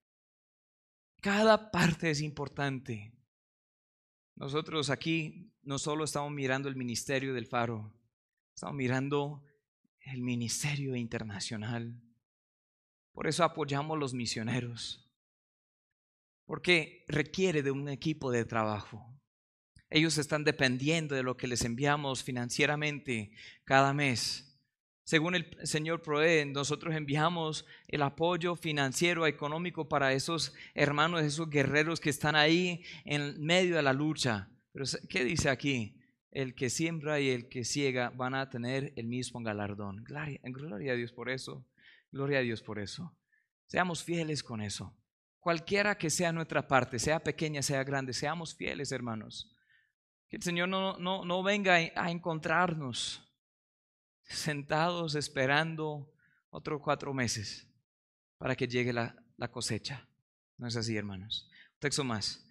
Speaker 1: Cada parte es importante. Nosotros aquí no solo estamos mirando el ministerio del faro, estamos mirando el ministerio internacional. Por eso apoyamos los misioneros, porque requiere de un equipo de trabajo. Ellos están dependiendo de lo que les enviamos financieramente cada mes. Según el Señor provee, nosotros enviamos el apoyo financiero, económico para esos hermanos, esos guerreros que están ahí en medio de la lucha. Pero ¿qué dice aquí? el que siembra y el que ciega van a tener el mismo galardón. Gloria, gloria, a Dios por eso. Gloria a Dios por eso. Seamos fieles con eso. Cualquiera que sea nuestra parte, sea pequeña, sea grande, seamos fieles, hermanos. Que el Señor no, no, no venga a encontrarnos sentados esperando otros cuatro meses para que llegue la, la cosecha. No es así, hermanos. Un texto más.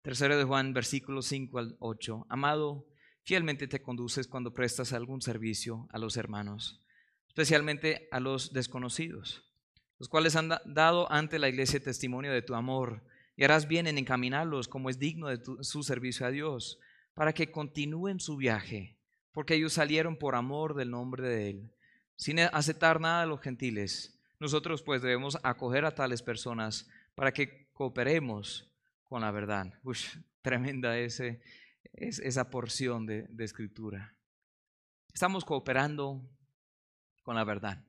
Speaker 1: Tercero de Juan, versículos 5 al 8. Amado, fielmente te conduces cuando prestas algún servicio a los hermanos, especialmente a los desconocidos, los cuales han dado ante la iglesia testimonio de tu amor, y harás bien en encaminarlos como es digno de su servicio a Dios, para que continúen su viaje, porque ellos salieron por amor del nombre de Él. sin aceptar nada de los gentiles. Nosotros pues debemos acoger a tales personas para que cooperemos con la verdad. Uy, tremenda ese, es esa porción de, de escritura. Estamos cooperando con la verdad.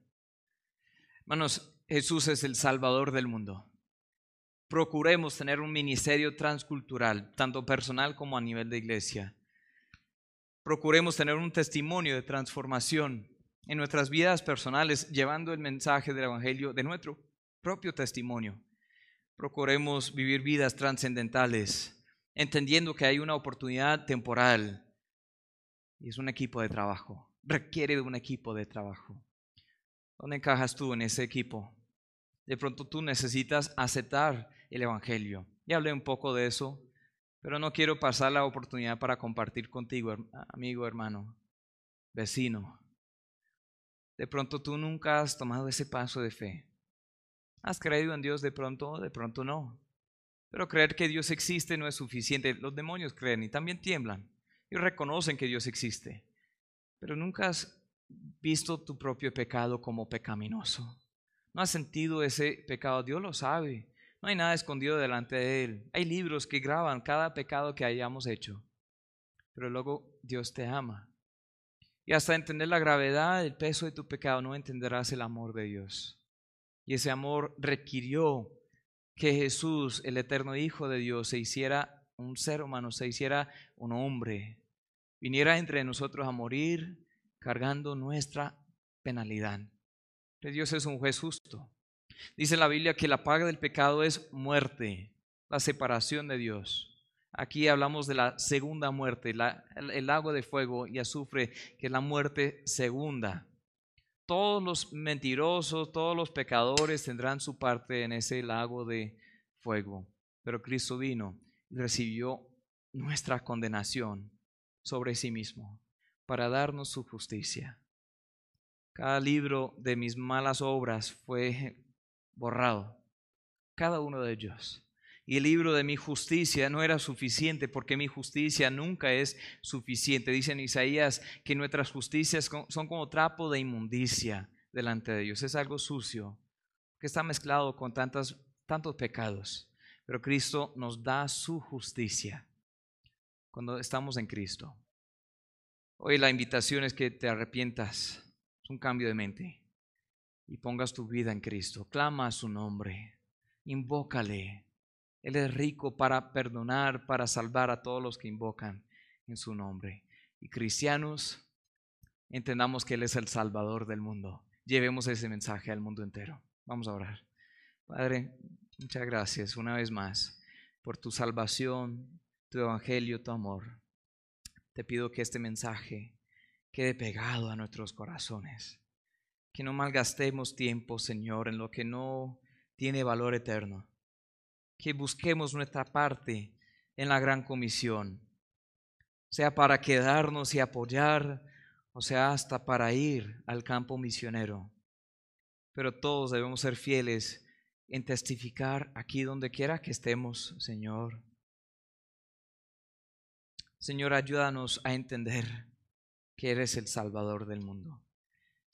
Speaker 1: Hermanos, Jesús es el Salvador del mundo. Procuremos tener un ministerio transcultural, tanto personal como a nivel de iglesia. Procuremos tener un testimonio de transformación en nuestras vidas personales, llevando el mensaje del Evangelio de nuestro propio testimonio. Procuremos vivir vidas trascendentales, entendiendo que hay una oportunidad temporal y es un equipo de trabajo, requiere de un equipo de trabajo. ¿Dónde encajas tú en ese equipo? De pronto tú necesitas aceptar el Evangelio. Ya hablé un poco de eso, pero no quiero pasar la oportunidad para compartir contigo, amigo, hermano, vecino. De pronto tú nunca has tomado ese paso de fe. ¿Has creído en Dios de pronto? De pronto no. Pero creer que Dios existe no es suficiente. Los demonios creen y también tiemblan. Y reconocen que Dios existe. Pero nunca has visto tu propio pecado como pecaminoso. No has sentido ese pecado. Dios lo sabe. No hay nada escondido delante de Él. Hay libros que graban cada pecado que hayamos hecho. Pero luego Dios te ama. Y hasta entender la gravedad del peso de tu pecado, no entenderás el amor de Dios. Y ese amor requirió que Jesús, el eterno Hijo de Dios, se hiciera un ser humano, se hiciera un hombre, viniera entre nosotros a morir cargando nuestra penalidad. Dios es un juez justo. Dice la Biblia que la paga del pecado es muerte, la separación de Dios. Aquí hablamos de la segunda muerte, el, lago de fuego y azufre, que es la muerte segunda. Todos los mentirosos, todos los pecadores tendrán su parte en ese lago de fuego. Pero Cristo vino y recibió nuestra condenación sobre sí mismo para darnos su justicia. Cada libro de mis malas obras fue borrado, cada uno de ellos. Y el libro de mi justicia no era suficiente porque mi justicia nunca es suficiente. Dice Isaías que nuestras justicias son como trapo de inmundicia delante de Dios. Es algo sucio que está mezclado con tantos pecados. Pero Cristo nos da su justicia cuando estamos en Cristo. Hoy la invitación es que te arrepientas, es un cambio de mente y pongas tu vida en Cristo. Clama a su nombre, invócale, él es rico para perdonar, para salvar a todos los que invocan en su nombre. Y cristianos, entendamos que Él es el Salvador del mundo. Llevemos ese mensaje al mundo entero. Vamos a orar. Padre, muchas gracias una vez más por tu salvación, tu evangelio, tu amor. Te pido que este mensaje quede pegado a nuestros corazones. Que no malgastemos tiempo, Señor, en lo que no tiene valor eterno que busquemos nuestra parte en la gran comisión, sea para quedarnos y apoyar, o sea, hasta para ir al campo misionero. Pero todos debemos ser fieles en testificar aquí donde quiera que estemos, Señor. Señor, ayúdanos a entender que eres el Salvador del mundo.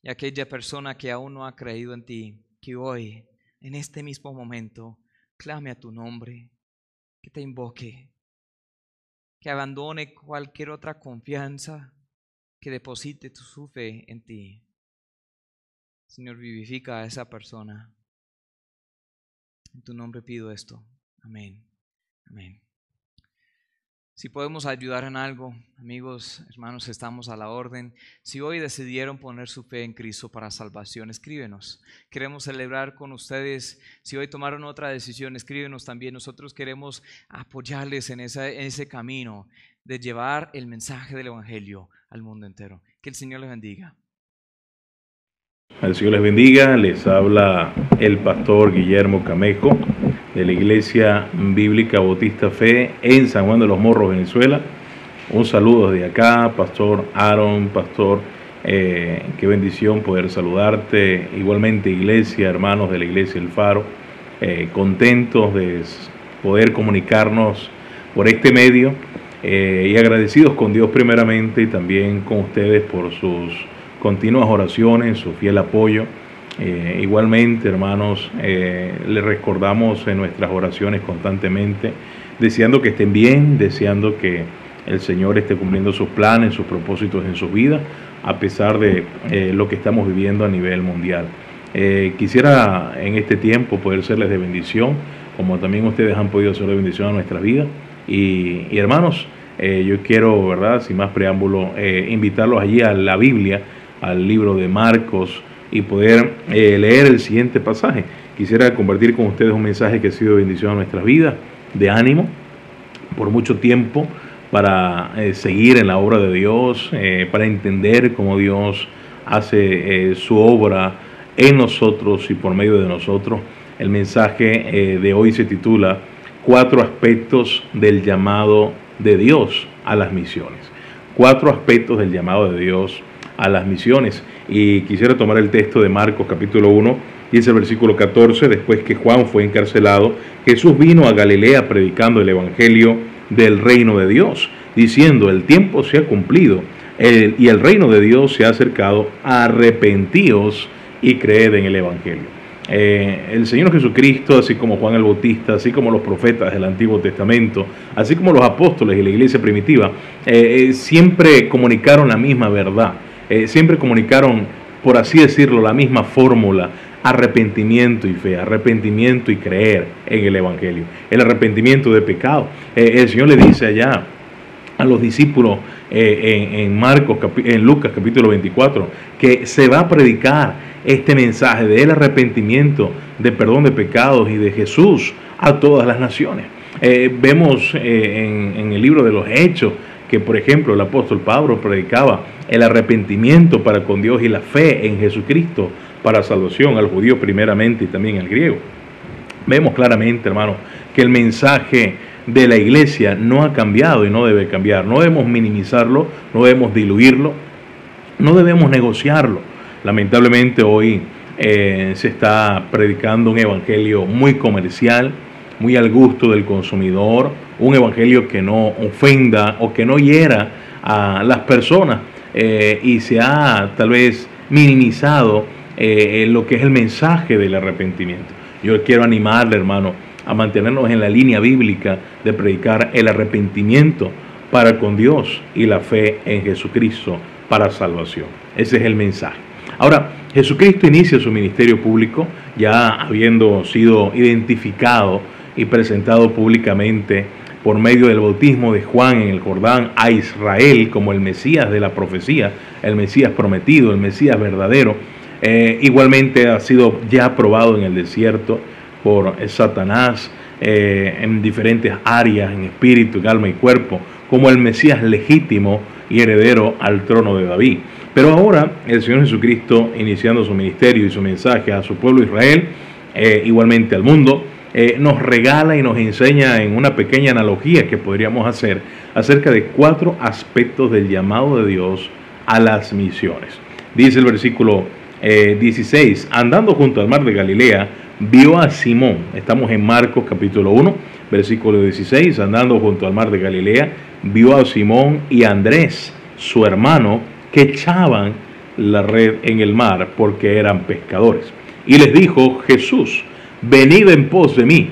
Speaker 1: Y aquella persona que aún no ha creído en ti, que hoy, en este mismo momento, clame a tu nombre, que te invoque, que abandone cualquier otra confianza, que deposite su fe en ti. Señor, vivifica a esa persona. En tu nombre pido esto. Amén. Amén. Si podemos ayudar en algo, amigos, hermanos, estamos a la orden. Si hoy decidieron poner su fe en Cristo para salvación, escríbenos. Queremos celebrar con ustedes. Si hoy tomaron otra decisión, escríbenos también. Nosotros queremos apoyarles en, en ese camino de llevar el mensaje del Evangelio al mundo entero. Que el Señor les bendiga.
Speaker 2: El Señor les bendiga. Les habla el pastor Guillermo Camejo de la Iglesia Bíblica Bautista Fe en San Juan de los Morros, Venezuela. Un saludo desde acá, Pastor Aaron, Pastor, eh, qué bendición poder saludarte. Igualmente, Iglesia, hermanos de la Iglesia El Faro, eh, contentos de poder comunicarnos por este medio eh, y agradecidos con Dios primeramente y también con ustedes por sus continuas oraciones, su fiel apoyo. Eh, igualmente, hermanos, eh, les recordamos en nuestras oraciones constantemente, deseando que estén bien, deseando que el Señor esté cumpliendo sus planes, sus propósitos en su vida, a pesar de eh, lo que estamos viviendo a nivel mundial. quisiera en este tiempo poder serles de bendición, como también ustedes han podido ser de bendición a nuestra vida. Y, y hermanos, yo quiero, ¿verdad? Sin más preámbulo, invitarlos allí a la Biblia, al libro de Marcos, y poder eh, leer el siguiente pasaje. Quisiera compartir con ustedes un mensaje que ha sido bendición a nuestras vidas, de ánimo, por mucho tiempo, para eh, seguir en la obra de Dios, eh, para entender cómo Dios hace su obra en nosotros y por medio de nosotros. El mensaje de hoy se titula Cuatro aspectos del llamado de Dios a las misiones. Cuatro aspectos del llamado de Dios a las misiones. Y quisiera tomar el texto de Marcos capítulo 1, dice el versículo 14, después que Juan fue encarcelado, Jesús vino a Galilea predicando el Evangelio del reino de Dios, diciendo, el tiempo se ha cumplido y el reino de Dios se ha acercado, arrepentíos y creed en el Evangelio. Eh, el Señor Jesucristo, así como Juan el Bautista, así como los profetas del Antiguo Testamento, así como los apóstoles y la iglesia primitiva, eh, eh, siempre comunicaron la misma verdad. Eh, siempre comunicaron, por así decirlo, la misma fórmula, arrepentimiento y fe, arrepentimiento y creer en el Evangelio, el arrepentimiento de pecado. Eh, el Señor le dice allá a los discípulos eh, en, Marcos, en Lucas capítulo 24, que se va a predicar este mensaje del arrepentimiento, de perdón de pecados y de Jesús a todas las naciones. vemos en, en, el libro de los Hechos que, por ejemplo, el apóstol Pablo predicaba el arrepentimiento para con Dios y la fe en Jesucristo para salvación al judío primeramente y también al griego. Vemos claramente, hermano, que el mensaje de la iglesia no ha cambiado y no debe cambiar. No debemos minimizarlo, no debemos diluirlo, no debemos negociarlo. Lamentablemente hoy eh, se está predicando un evangelio muy comercial, muy al gusto del consumidor, un evangelio que no ofenda o que no hiera a las personas eh, y se ha tal vez minimizado eh, lo que es el mensaje del arrepentimiento. Yo quiero animarle, hermano, a mantenernos en la línea bíblica de predicar el arrepentimiento para con Dios y la fe en Jesucristo para salvación. Ese es el mensaje. Ahora, Jesucristo inicia su ministerio público ya habiendo sido identificado y presentado públicamente por medio del bautismo de Juan en el Jordán a Israel como el Mesías de la profecía, el Mesías prometido, el Mesías verdadero. Eh, igualmente ha sido ya probado en el desierto por Satanás eh, en diferentes áreas, en espíritu, alma y cuerpo, como el Mesías legítimo y heredero al trono de David. Pero ahora el Señor Jesucristo, iniciando su ministerio y su mensaje a su pueblo Israel, eh, igualmente al mundo, eh, nos regala y nos enseña en una pequeña analogía que podríamos hacer acerca de cuatro aspectos del llamado de Dios a las misiones. Dice el versículo 16, eh, andando junto al mar de Galilea, vio a Simón, estamos en Marcos capítulo 1, versículo 16, andando junto al mar de Galilea, vio a Simón y Andrés, su hermano, que echaban la red en el mar porque eran pescadores. Y les dijo Jesús, venid en pos de mí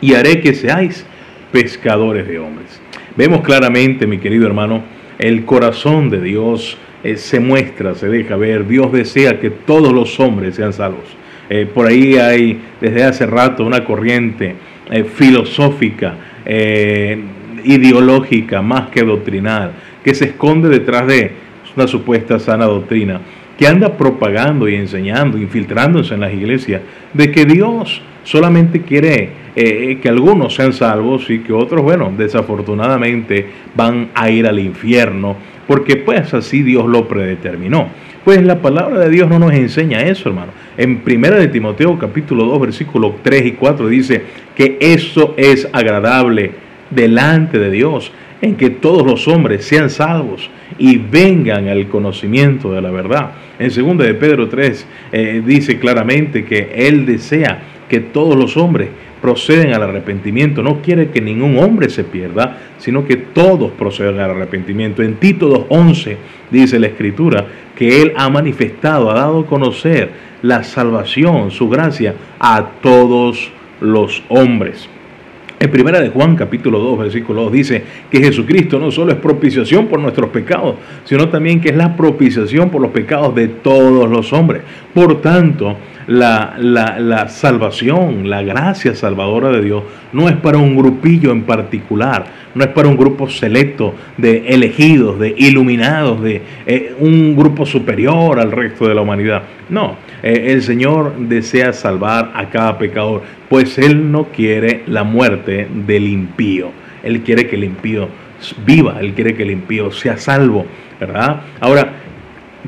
Speaker 2: y haré que seáis pescadores de hombres. Vemos claramente, mi querido hermano, el corazón de Dios eh, se muestra, se deja ver. Dios desea que todos los hombres sean salvos. Eh, por ahí hay desde hace rato una corriente eh, filosófica, ideológica, más que doctrinal, que se esconde detrás de una supuesta sana doctrina que anda propagando y enseñando, infiltrándose en las iglesias, de que Dios solamente quiere eh, que algunos sean salvos y que otros, bueno, desafortunadamente van a ir al infierno, porque pues así Dios lo predeterminó. Pues la palabra de Dios no nos enseña eso, hermano. En 1 de Timoteo capítulo 2, versículos 3 y 4 dice que eso es agradable delante de Dios, en que todos los hombres sean salvos y vengan al conocimiento de la verdad. En 2 de Pedro 3 eh, dice claramente que Él desea que todos los hombres proceden al arrepentimiento. No quiere que ningún hombre se pierda, sino que todos procedan al arrepentimiento. En Tito 2.11 dice la Escritura que Él ha manifestado, ha dado a conocer la salvación, su gracia a todos los hombres. En primera de Juan capítulo 2 versículo 2 dice que Jesucristo no solo es propiciación por nuestros pecados, sino también que es la propiciación por los pecados de todos los hombres. Por tanto, la, la, salvación, la gracia salvadora de Dios no es para un grupillo en particular, no es para un grupo selecto de elegidos, de iluminados, de eh, un grupo superior al resto de la humanidad. No, eh, el Señor desea salvar a cada pecador, pues Él no quiere la muerte del impío. Él quiere que el impío viva, Él quiere que el impío sea salvo, ¿verdad? Ahora,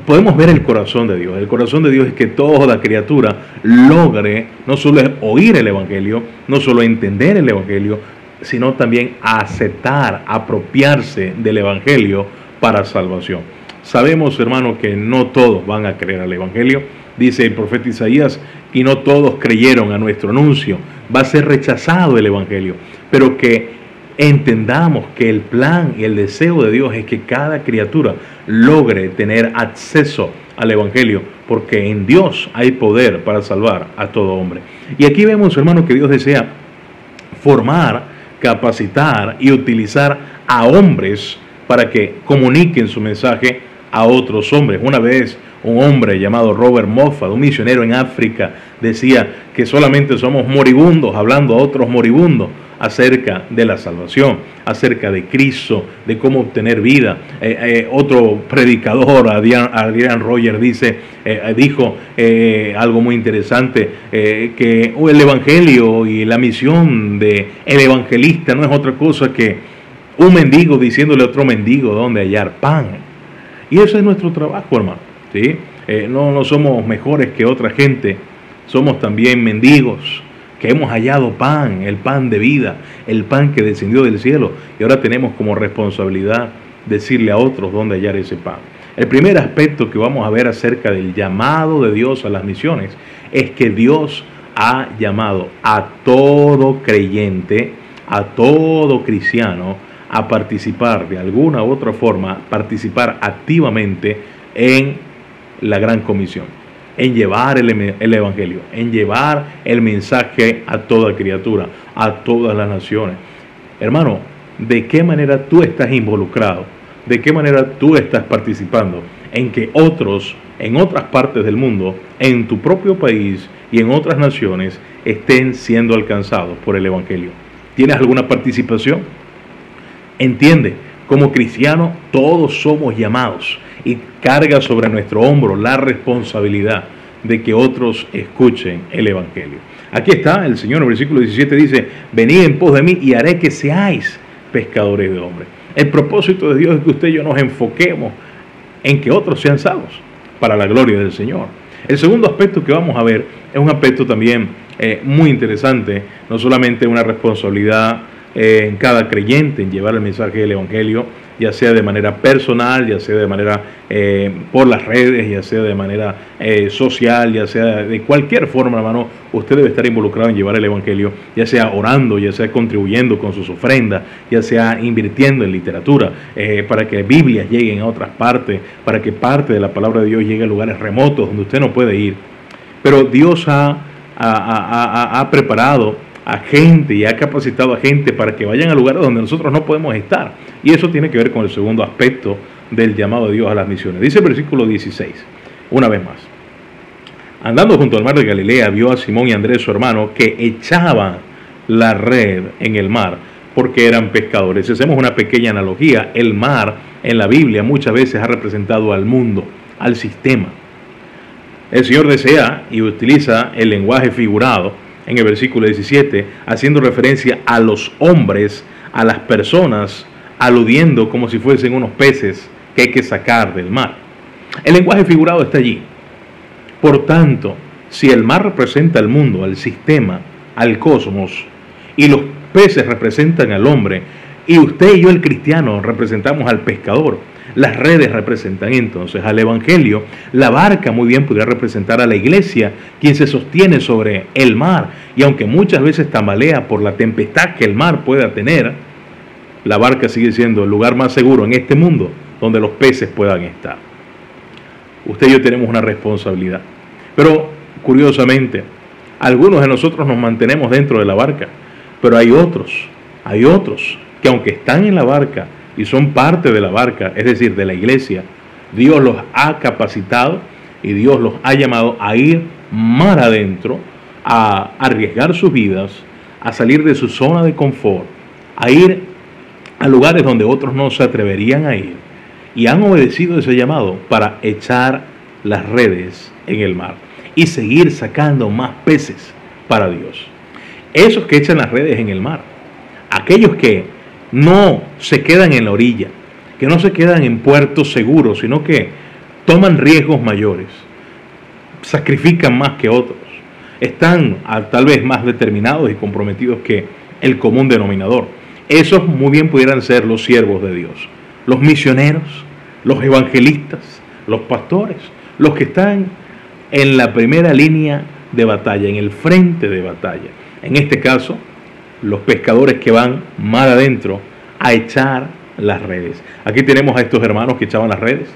Speaker 2: podemos ver el corazón de Dios. El corazón de Dios es que toda criatura logre no solo oír el Evangelio, no solo entender el Evangelio, sino también aceptar, apropiarse del Evangelio para salvación. Sabemos, hermanos, que no todos van a creer al Evangelio, dice el profeta Isaías, y no todos creyeron a nuestro anuncio. Va a ser rechazado el Evangelio, pero que entendamos que el plan y el deseo de Dios es que cada criatura logre tener acceso al Evangelio, porque en Dios hay poder para salvar a todo hombre. Y aquí vemos, hermanos, que Dios desea formar, capacitar y utilizar a hombres para que comuniquen su mensaje a otros hombres. Una vez un hombre llamado Robert Moffat, un misionero en África, decía que solamente somos moribundos hablando a otros moribundos acerca de la salvación, acerca de Cristo, de cómo obtener vida. Eh, eh, otro predicador, Adrian, Roger, dice, eh, dijo algo muy interesante, que el Evangelio y la misión del el evangelista no es otra cosa que un mendigo diciéndole a otro mendigo dónde hallar pan. Y eso es nuestro trabajo, hermano. ¿sí? no, no somos mejores que otra gente, somos también mendigos que hemos hallado pan, el pan de vida, el pan que descendió del cielo, y ahora tenemos como responsabilidad decirle a otros dónde hallar ese pan. El primer aspecto que vamos a ver acerca del llamado de Dios a las misiones es que Dios ha llamado a todo creyente, a todo cristiano, a participar de alguna u otra forma, participar activamente en la gran comisión en llevar el, Evangelio, en llevar el mensaje a toda criatura, a todas las naciones. Hermano, ¿de qué manera tú estás involucrado? ¿De qué manera tú estás participando en que otros en otras partes del mundo, en tu propio país y en otras naciones estén siendo alcanzados por el Evangelio? ¿Tienes alguna participación? Entiende, como cristiano todos somos llamados y carga sobre nuestro hombro la responsabilidad de que otros escuchen el Evangelio. Aquí está el Señor en el versículo 17 dice, venid en pos de mí y haré que seáis pescadores de hombres. El propósito de Dios es que usted y yo nos enfoquemos en que otros sean salvos para la gloria del Señor. El segundo aspecto que vamos a ver es un aspecto también eh, muy interesante, no solamente una responsabilidad eh, en cada creyente en llevar el mensaje del Evangelio, ya sea de manera personal, ya sea de manera eh, por las redes, ya sea de manera eh, social, ya sea de cualquier forma, hermano, usted debe estar involucrado en llevar el Evangelio, ya sea orando, ya sea contribuyendo con sus ofrendas, ya sea invirtiendo en literatura, para que Biblias lleguen a otras partes, para que parte de la palabra de Dios llegue a lugares remotos donde usted no puede ir. Pero Dios ha, ha preparado a gente y ha capacitado a gente para que vayan a lugares donde nosotros no podemos estar. Y eso tiene que ver con el segundo aspecto del llamado de Dios a las misiones. Dice el versículo 16, una vez más. Andando junto al mar de Galilea, vio a Simón y Andrés, su hermano, que echaban la red en el mar porque eran pescadores. Si hacemos una pequeña analogía, el mar en la Biblia muchas veces ha representado al mundo, al sistema. El Señor desea y utiliza el lenguaje figurado en el versículo 17, haciendo referencia a los hombres, a las personas, aludiendo como si fuesen unos peces que hay que sacar del mar. El lenguaje figurado está allí. Por tanto, si el mar representa al mundo, al sistema, al cosmos, y los peces representan al hombre, y usted y yo el cristiano representamos al pescador, Las redes representan entonces al Evangelio. La barca muy bien podría representar a la iglesia, quien se sostiene sobre el mar. Y aunque muchas veces tambalea por la tempestad que el mar pueda tener, la barca sigue siendo el lugar más seguro en este mundo donde los peces puedan estar. Usted y yo tenemos una responsabilidad. Pero, curiosamente, algunos de nosotros nos mantenemos dentro de la barca, pero hay otros, hay otros que aunque están en la barca y son parte de la barca, es decir, de la iglesia, Dios los ha capacitado y Dios los ha llamado a ir mar adentro, a arriesgar sus vidas, a salir de su zona de confort, a ir a lugares donde otros no se atreverían a ir. Y han obedecido ese llamado para echar las redes en el mar y seguir sacando más peces para Dios. Esos que echan las redes en el mar, aquellos que no se quedan en la orilla, que no se quedan en puertos seguros, sino que toman riesgos mayores, sacrifican más que otros, están tal vez más determinados y comprometidos que el común denominador. Esos muy bien pudieran ser los siervos de Dios, los misioneros, los evangelistas, los pastores, los que están en la primera línea de batalla, en el frente de batalla. En este caso, los pescadores que van mar adentro a echar las redes. Aquí tenemos a estos hermanos que echaban las redes.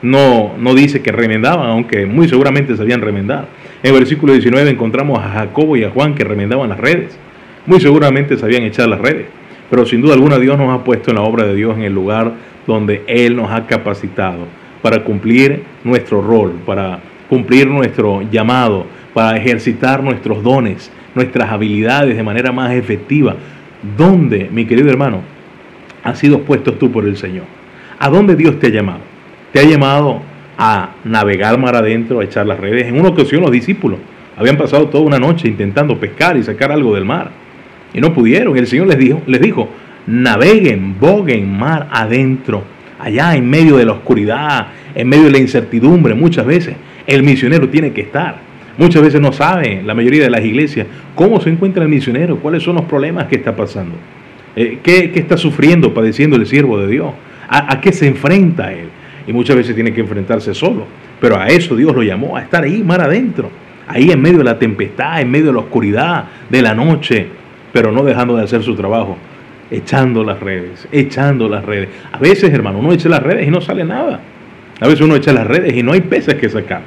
Speaker 2: No, no dice que remendaban, aunque muy seguramente sabían remendar. En el versículo 19 encontramos a Jacobo y a Juan que remendaban las redes. Muy seguramente sabían echar las redes. Pero sin duda alguna Dios nos ha puesto en la obra de Dios en el lugar donde Él nos ha capacitado para cumplir nuestro rol, para cumplir nuestro llamado, para ejercitar nuestros dones, nuestras habilidades de manera más efectiva. ¿Dónde, mi querido hermano, has sido puesto tú por el Señor? ¿A dónde Dios te ha llamado? Te ha llamado a navegar mar adentro, a echar las redes. En una ocasión los discípulos habían pasado toda una noche intentando pescar y sacar algo del mar y no pudieron. El Señor les dijo, les dijo, naveguen, boguen mar adentro, allá en medio de la oscuridad, en medio de la incertidumbre, muchas veces el misionero tiene que estar. Muchas veces no sabe la mayoría de las iglesias cómo se encuentra el misionero, cuáles son los problemas que está pasando, eh, qué, está sufriendo, padeciendo el siervo de Dios, a, qué se enfrenta él. Y muchas veces tiene que enfrentarse solo. Pero a eso Dios lo llamó, a estar ahí, mar adentro, ahí en medio de la tempestad, en medio de la oscuridad, de la noche, pero no dejando de hacer su trabajo, echando las redes, echando las redes. A veces, hermano, uno echa las redes y no sale nada. A veces uno echa las redes y no hay peces que sacar.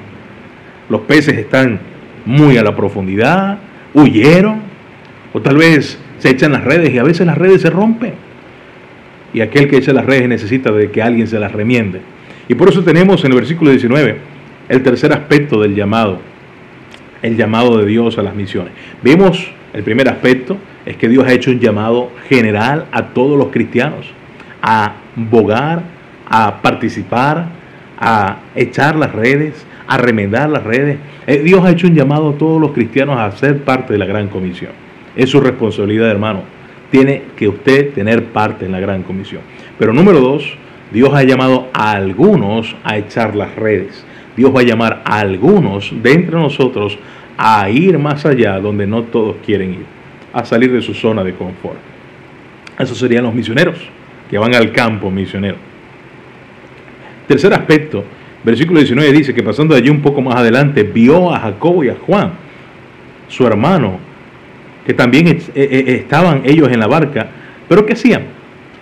Speaker 2: Los peces están muy a la profundidad, huyeron, o tal vez se echan las redes y a veces las redes se rompen. Y aquel que echa las redes necesita de que alguien se las remiende. Y por eso tenemos en el versículo 19 el tercer aspecto del llamado, el llamado de Dios a las misiones. Vemos el primer aspecto es que Dios ha hecho un llamado general a todos los cristianos a bogar, a participar, a echar las redes, a remendar las redes. Eh, Dios ha hecho un llamado a todos los cristianos a ser parte de la gran comisión. Es su responsabilidad, hermano. Tiene que usted tener parte en la gran comisión. Pero número dos, Dios ha llamado a algunos a echar las redes. Dios va a llamar a algunos de entre nosotros a ir más allá donde no todos quieren ir, a salir de su zona de confort. Esos serían los misioneros, que van al campo misionero. Tercer aspecto, versículo 19 dice que pasando de allí un poco más adelante, vio a Jacobo y a Juan, su hermano, que también eh, eh, estaban ellos en la barca, pero ¿qué hacían?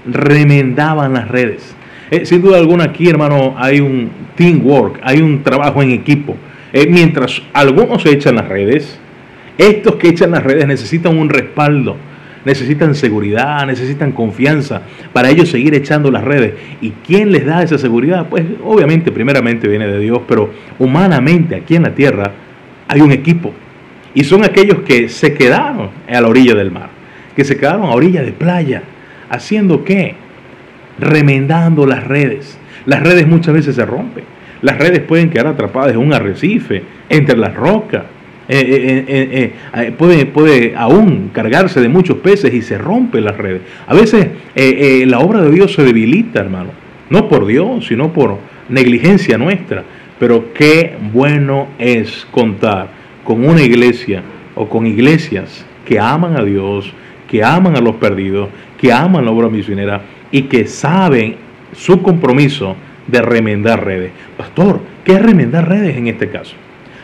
Speaker 2: Remendaban las redes. Eh, sin duda alguna aquí, hermano, hay un teamwork, hay un trabajo en equipo. mientras algunos echan las redes, estos que echan las redes necesitan un respaldo necesitan seguridad, necesitan confianza para ellos seguir echando las redes. ¿Y quién les da esa seguridad? Pues obviamente primeramente viene de Dios, pero humanamente aquí en la tierra hay un equipo. Y son aquellos que se quedaron a la orilla del mar, que se quedaron a orilla de playa, haciendo qué? Remendando las redes. Las redes muchas veces se rompen. Las redes pueden quedar atrapadas en un arrecife, entre las rocas, eh, eh, eh, puede, puede aún cargarse de muchos peces y se rompe las redes. A veces la obra de Dios se debilita, hermano. No por Dios, sino por negligencia nuestra. Pero qué bueno es contar con una iglesia o con iglesias que aman a Dios, que aman a los perdidos, que aman la obra misionera y que saben su compromiso de remendar redes. Pastor, ¿qué es remendar redes en este caso?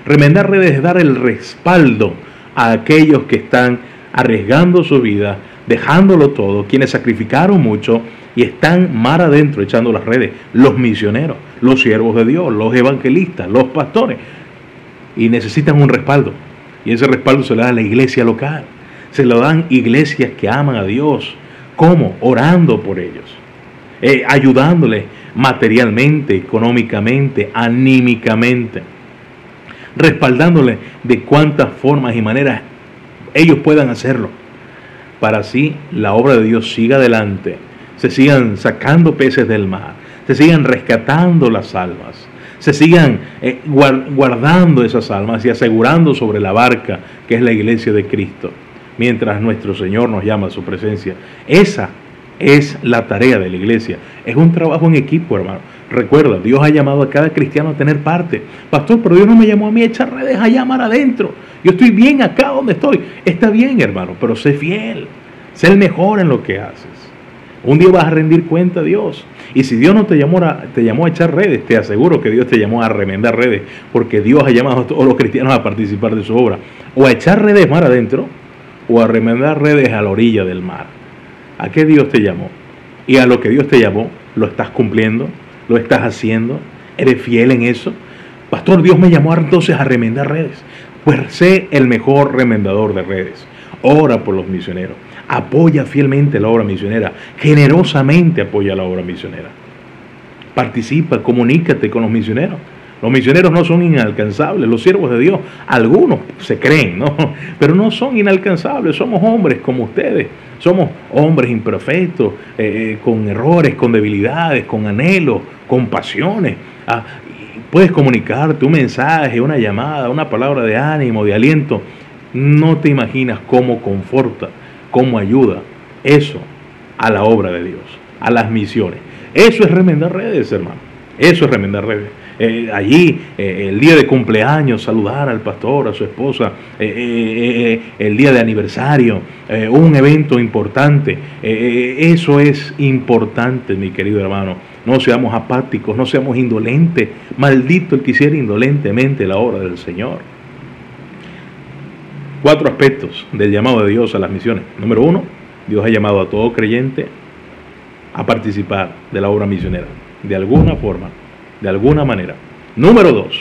Speaker 2: Remendar redes es dar el respaldo a aquellos que están arriesgando su vida, dejándolo todo, quienes sacrificaron mucho y están mar adentro echando las redes, los misioneros, los siervos de Dios, los evangelistas, los pastores, y necesitan un respaldo. Y ese respaldo se lo da a la iglesia local, se lo dan iglesias que aman a Dios. ¿Cómo? Orando por ellos, eh, ayudándoles materialmente, económicamente, anímicamente, respaldándoles de cuántas formas y maneras ellos puedan hacerlo, para así la obra de Dios siga adelante se sigan sacando peces del mar, se sigan rescatando las almas, se sigan eh, guardando esas almas y asegurando sobre la barca que es la iglesia de Cristo, mientras nuestro Señor nos llama a su presencia. Esa es la tarea de la iglesia. Es un trabajo en equipo, hermano. Recuerda, Dios ha llamado a cada cristiano a tener parte. Pastor, pero Dios no me llamó a mí a echar redes allá mar adentro. Yo estoy bien acá donde estoy. Está bien, hermano, pero sé fiel. Sé el mejor en lo que haces. Un día vas a rendir cuenta a Dios. Y si Dios no te llamó, a, te llamó a echar redes, te aseguro que Dios te llamó a remendar redes, porque Dios ha llamado a todos los cristianos a participar de su obra. O a echar redes mar adentro, o a remendar redes a la orilla del mar. ¿A qué Dios te llamó? Y a lo que Dios te llamó, ¿lo estás cumpliendo? ¿Lo estás haciendo? ¿Eres fiel en eso? Pastor, Dios me llamó entonces a remendar redes. Pues sé el mejor remendador de redes. Ora por los misioneros apoya fielmente la obra misionera, generosamente apoya la obra misionera. Participa, comunícate con los misioneros. Los misioneros no son inalcanzables, los siervos de Dios, algunos se creen, ¿no? Pero no son inalcanzables, somos hombres como ustedes, somos hombres imperfectos, eh, eh, con errores, con debilidades, con anhelos, con pasiones. Ah, puedes comunicarte un mensaje, una llamada, una palabra de ánimo, de aliento. No te imaginas cómo conforta cómo ayuda eso a la obra de Dios, a las misiones. Eso es remendar redes, hermano. Eso es remendar redes. Eh, allí, eh, el día de cumpleaños, saludar al pastor, a su esposa, eh, el día de aniversario, un evento importante. eso es importante, mi querido hermano. No seamos apáticos, no seamos indolentes. Maldito el que hiciera indolentemente la obra del Señor cuatro aspectos del llamado de Dios a las misiones. Número uno, Dios ha llamado a todo creyente a participar de la obra misionera, de alguna forma, de alguna manera. Número dos,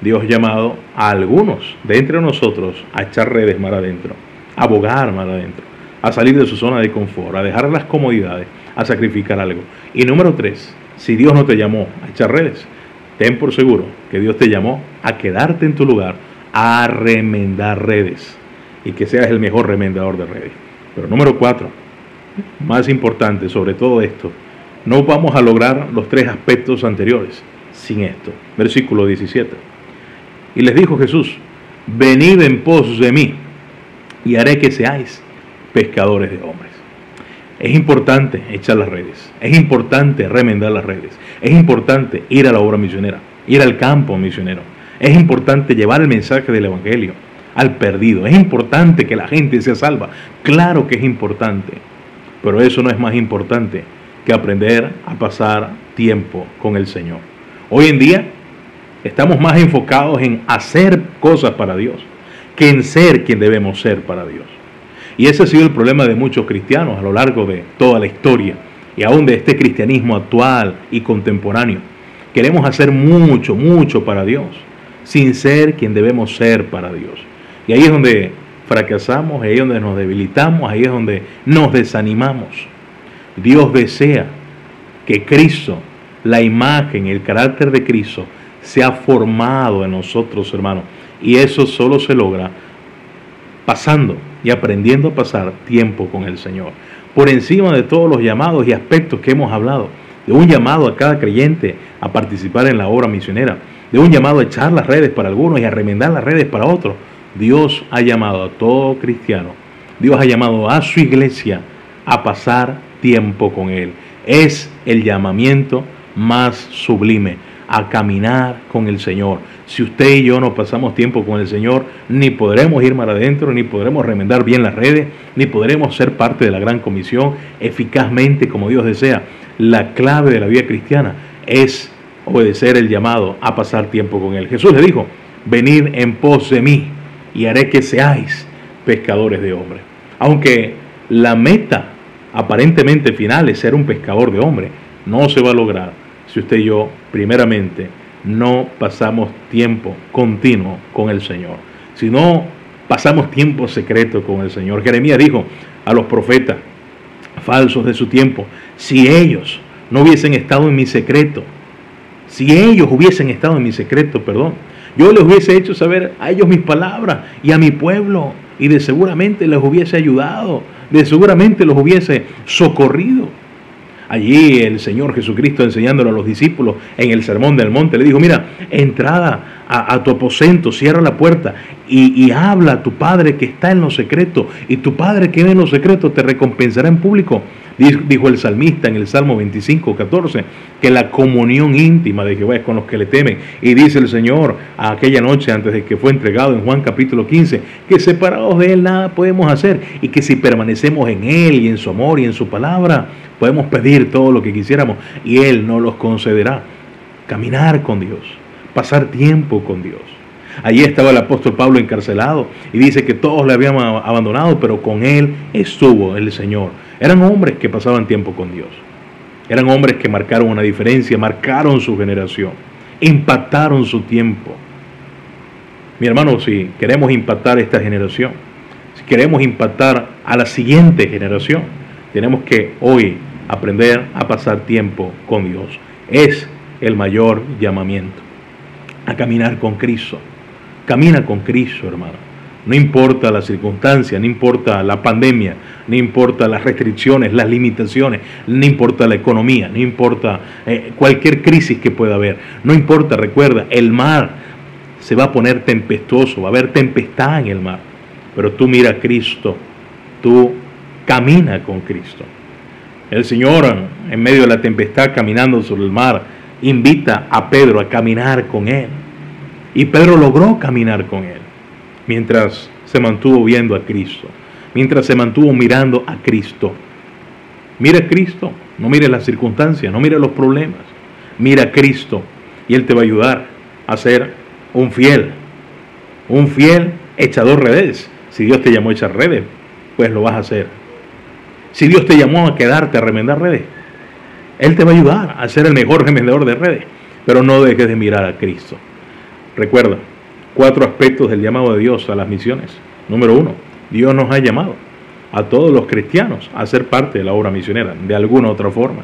Speaker 2: Dios llamado a algunos de entre nosotros a echar redes mar adentro, a abogar mar adentro, a salir de su zona de confort, a dejar las comodidades, a sacrificar algo. Y número tres, si Dios no te llamó a echar redes, ten por seguro que Dios te llamó a quedarte en tu lugar a remendar redes y que seas el mejor remendador de redes. Pero número cuatro, más importante sobre todo esto, no vamos a lograr los tres aspectos anteriores sin esto. Versículo 17. Y les dijo Jesús, venid en pos de mí y haré que seáis pescadores de hombres. Es importante echar las redes, es importante remendar las redes, es importante ir a la obra misionera, ir al campo misionero, es importante llevar el mensaje del Evangelio al perdido. Es importante que la gente sea salva. Claro que es importante. Pero eso no es más importante que aprender a pasar tiempo con el Señor. Hoy en día estamos más enfocados en hacer cosas para Dios que en ser quien debemos ser para Dios. Y ese ha sido el problema de muchos cristianos a lo largo de toda la historia y aún de este cristianismo actual y contemporáneo. Queremos hacer mucho, mucho para Dios sin ser quien debemos ser para Dios. Y ahí es donde fracasamos, ahí es donde nos debilitamos, ahí es donde nos desanimamos. Dios desea que Cristo, la imagen, el carácter de Cristo, sea formado en nosotros, hermanos. Y eso solo se logra pasando y aprendiendo a pasar tiempo con el Señor. Por encima de todos los llamados y aspectos que hemos hablado, de un llamado a cada creyente a participar en la obra misionera, de un llamado a echar las redes para algunos y a remendar las redes para otros. Dios ha llamado a todo cristiano, Dios ha llamado a su iglesia a pasar tiempo con Él. Es el llamamiento más sublime, a caminar con el Señor. Si usted y yo no pasamos tiempo con el Señor, ni podremos ir más adentro, ni podremos remendar bien las redes, ni podremos ser parte de la gran comisión eficazmente como Dios desea. La clave de la vida cristiana es obedecer el llamado a pasar tiempo con Él. Jesús le dijo, venid en pos de mí y haré que seáis pescadores de hombres. Aunque la meta aparentemente final es ser un pescador de hombres, no se va a lograr si usted y yo, primeramente, no pasamos tiempo continuo con el Señor. Si no pasamos tiempo secreto con el Señor. Jeremías dijo a los profetas falsos de su tiempo, si ellos no hubiesen estado en mi secreto, si ellos hubiesen estado en mi secreto, perdón, yo les hubiese hecho saber a ellos mis palabras y a mi pueblo, y de seguramente les hubiese ayudado, de seguramente los hubiese socorrido. Allí el Señor Jesucristo enseñándolo a los discípulos en el Sermón del Monte, le dijo, mira, entrada a, tu aposento, cierra la puerta y, y, habla a tu Padre que está en lo secreto, y tu Padre que ve en lo secreto te recompensará en público. Dijo el salmista en el Salmo 25, 14, que la comunión íntima de Jehová es con los que le temen. Y dice el Señor aquella noche antes de que fue entregado en Juan capítulo 15, que separados de Él nada podemos hacer y que si permanecemos en Él y en su amor y en su palabra, podemos pedir todo lo que quisiéramos y Él nos los concederá. Caminar con Dios, pasar tiempo con Dios. Allí estaba el apóstol Pablo encarcelado y dice que todos le habían abandonado, pero con él estuvo el Señor. Eran hombres que pasaban tiempo con Dios. Eran hombres que marcaron una diferencia, marcaron su generación, impactaron su tiempo. Mi hermano, si queremos impactar esta generación, si queremos impactar a la siguiente generación, tenemos que hoy aprender a pasar tiempo con Dios. Es el mayor llamamiento a caminar con Cristo. Camina con Cristo, hermano. No importa la circunstancia, no importa la pandemia, no importa las restricciones, las limitaciones, no importa la economía, no importa eh, cualquier crisis que pueda haber. No importa, recuerda, el mar se va a poner tempestuoso, va a haber tempestad en el mar. Pero tú mira a Cristo, tú camina con Cristo. El Señor, en medio de la tempestad, caminando sobre el mar, invita a Pedro a caminar con Él. Y Pedro logró caminar con Él mientras se mantuvo viendo a Cristo, mientras se mantuvo mirando a Cristo. Mira a Cristo, no mire las circunstancias, no mire los problemas. Mira a Cristo y Él te va a ayudar a ser un fiel, un fiel echador redes. Si Dios te llamó a echar redes, pues lo vas a hacer. Si Dios te llamó a quedarte a remendar redes, Él te va a ayudar a ser el mejor remendador de redes. Pero no dejes de mirar a Cristo. Recuerda, cuatro aspectos del llamado de Dios a las misiones. Número uno, Dios nos ha llamado a todos los cristianos a ser parte de la obra misionera, de alguna u otra forma.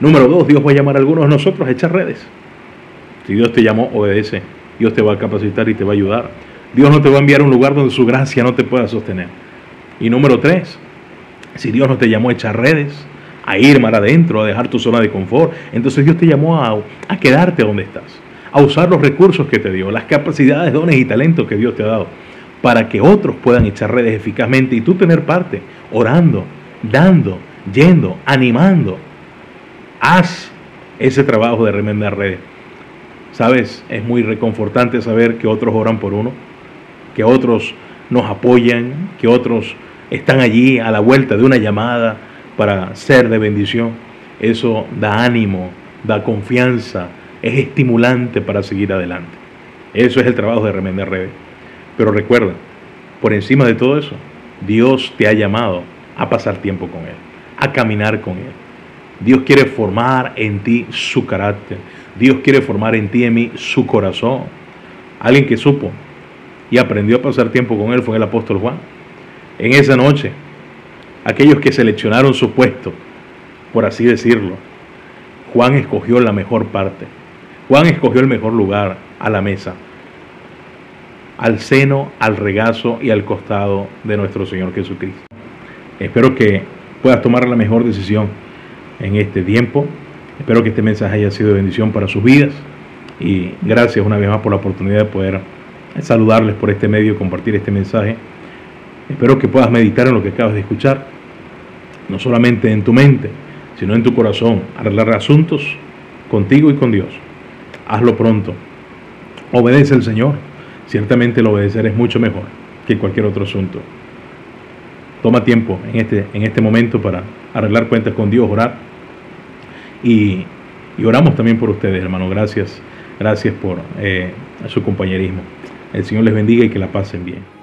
Speaker 2: Número dos, Dios va a llamar a algunos de nosotros a echar redes. Si Dios te llamó, obedece. Dios te va a capacitar y te va a ayudar. Dios no te va a enviar a un lugar donde su gracia no te pueda sostener. Y número tres, si Dios no te llamó a echar redes, a ir mar adentro, a dejar tu zona de confort, entonces Dios te llamó a, a quedarte donde estás a usar los recursos que te dio, las capacidades, dones y talentos que Dios te ha dado, para que otros puedan echar redes eficazmente y tú tener parte, orando, dando, yendo, animando. Haz ese trabajo de remendar redes. Sabes, es muy reconfortante saber que otros oran por uno, que otros nos apoyan, que otros están allí a la vuelta de una llamada para ser de bendición. Eso da ánimo, da confianza, es estimulante para seguir adelante. Eso es el trabajo de Remender Redes. Pero recuerda, por encima de todo eso, Dios te ha llamado a pasar tiempo con Él, a caminar con Él. Dios quiere formar en ti su carácter. Dios quiere formar en ti y en mí su corazón. Alguien que supo y aprendió a pasar tiempo con Él fue el apóstol Juan. En esa noche, aquellos que seleccionaron su puesto, por así decirlo, Juan escogió la mejor parte Juan escogió el mejor lugar a la mesa, al seno, al regazo y al costado de nuestro Señor Jesucristo. Espero que puedas tomar la mejor decisión en este tiempo. Espero que este mensaje haya sido de bendición para sus vidas. Y gracias una vez más por la oportunidad de poder saludarles por este medio, compartir este mensaje. Espero que puedas meditar en lo que acabas de escuchar, no solamente en tu mente, sino en tu corazón, arreglar asuntos contigo y con Dios hazlo pronto. Obedece al Señor. Ciertamente el obedecer es mucho mejor que cualquier otro asunto. Toma tiempo en este, en este momento para arreglar cuentas con Dios, orar. Y, oramos también por ustedes, hermano. Gracias, gracias por eh, su compañerismo. El Señor les bendiga y que la pasen bien.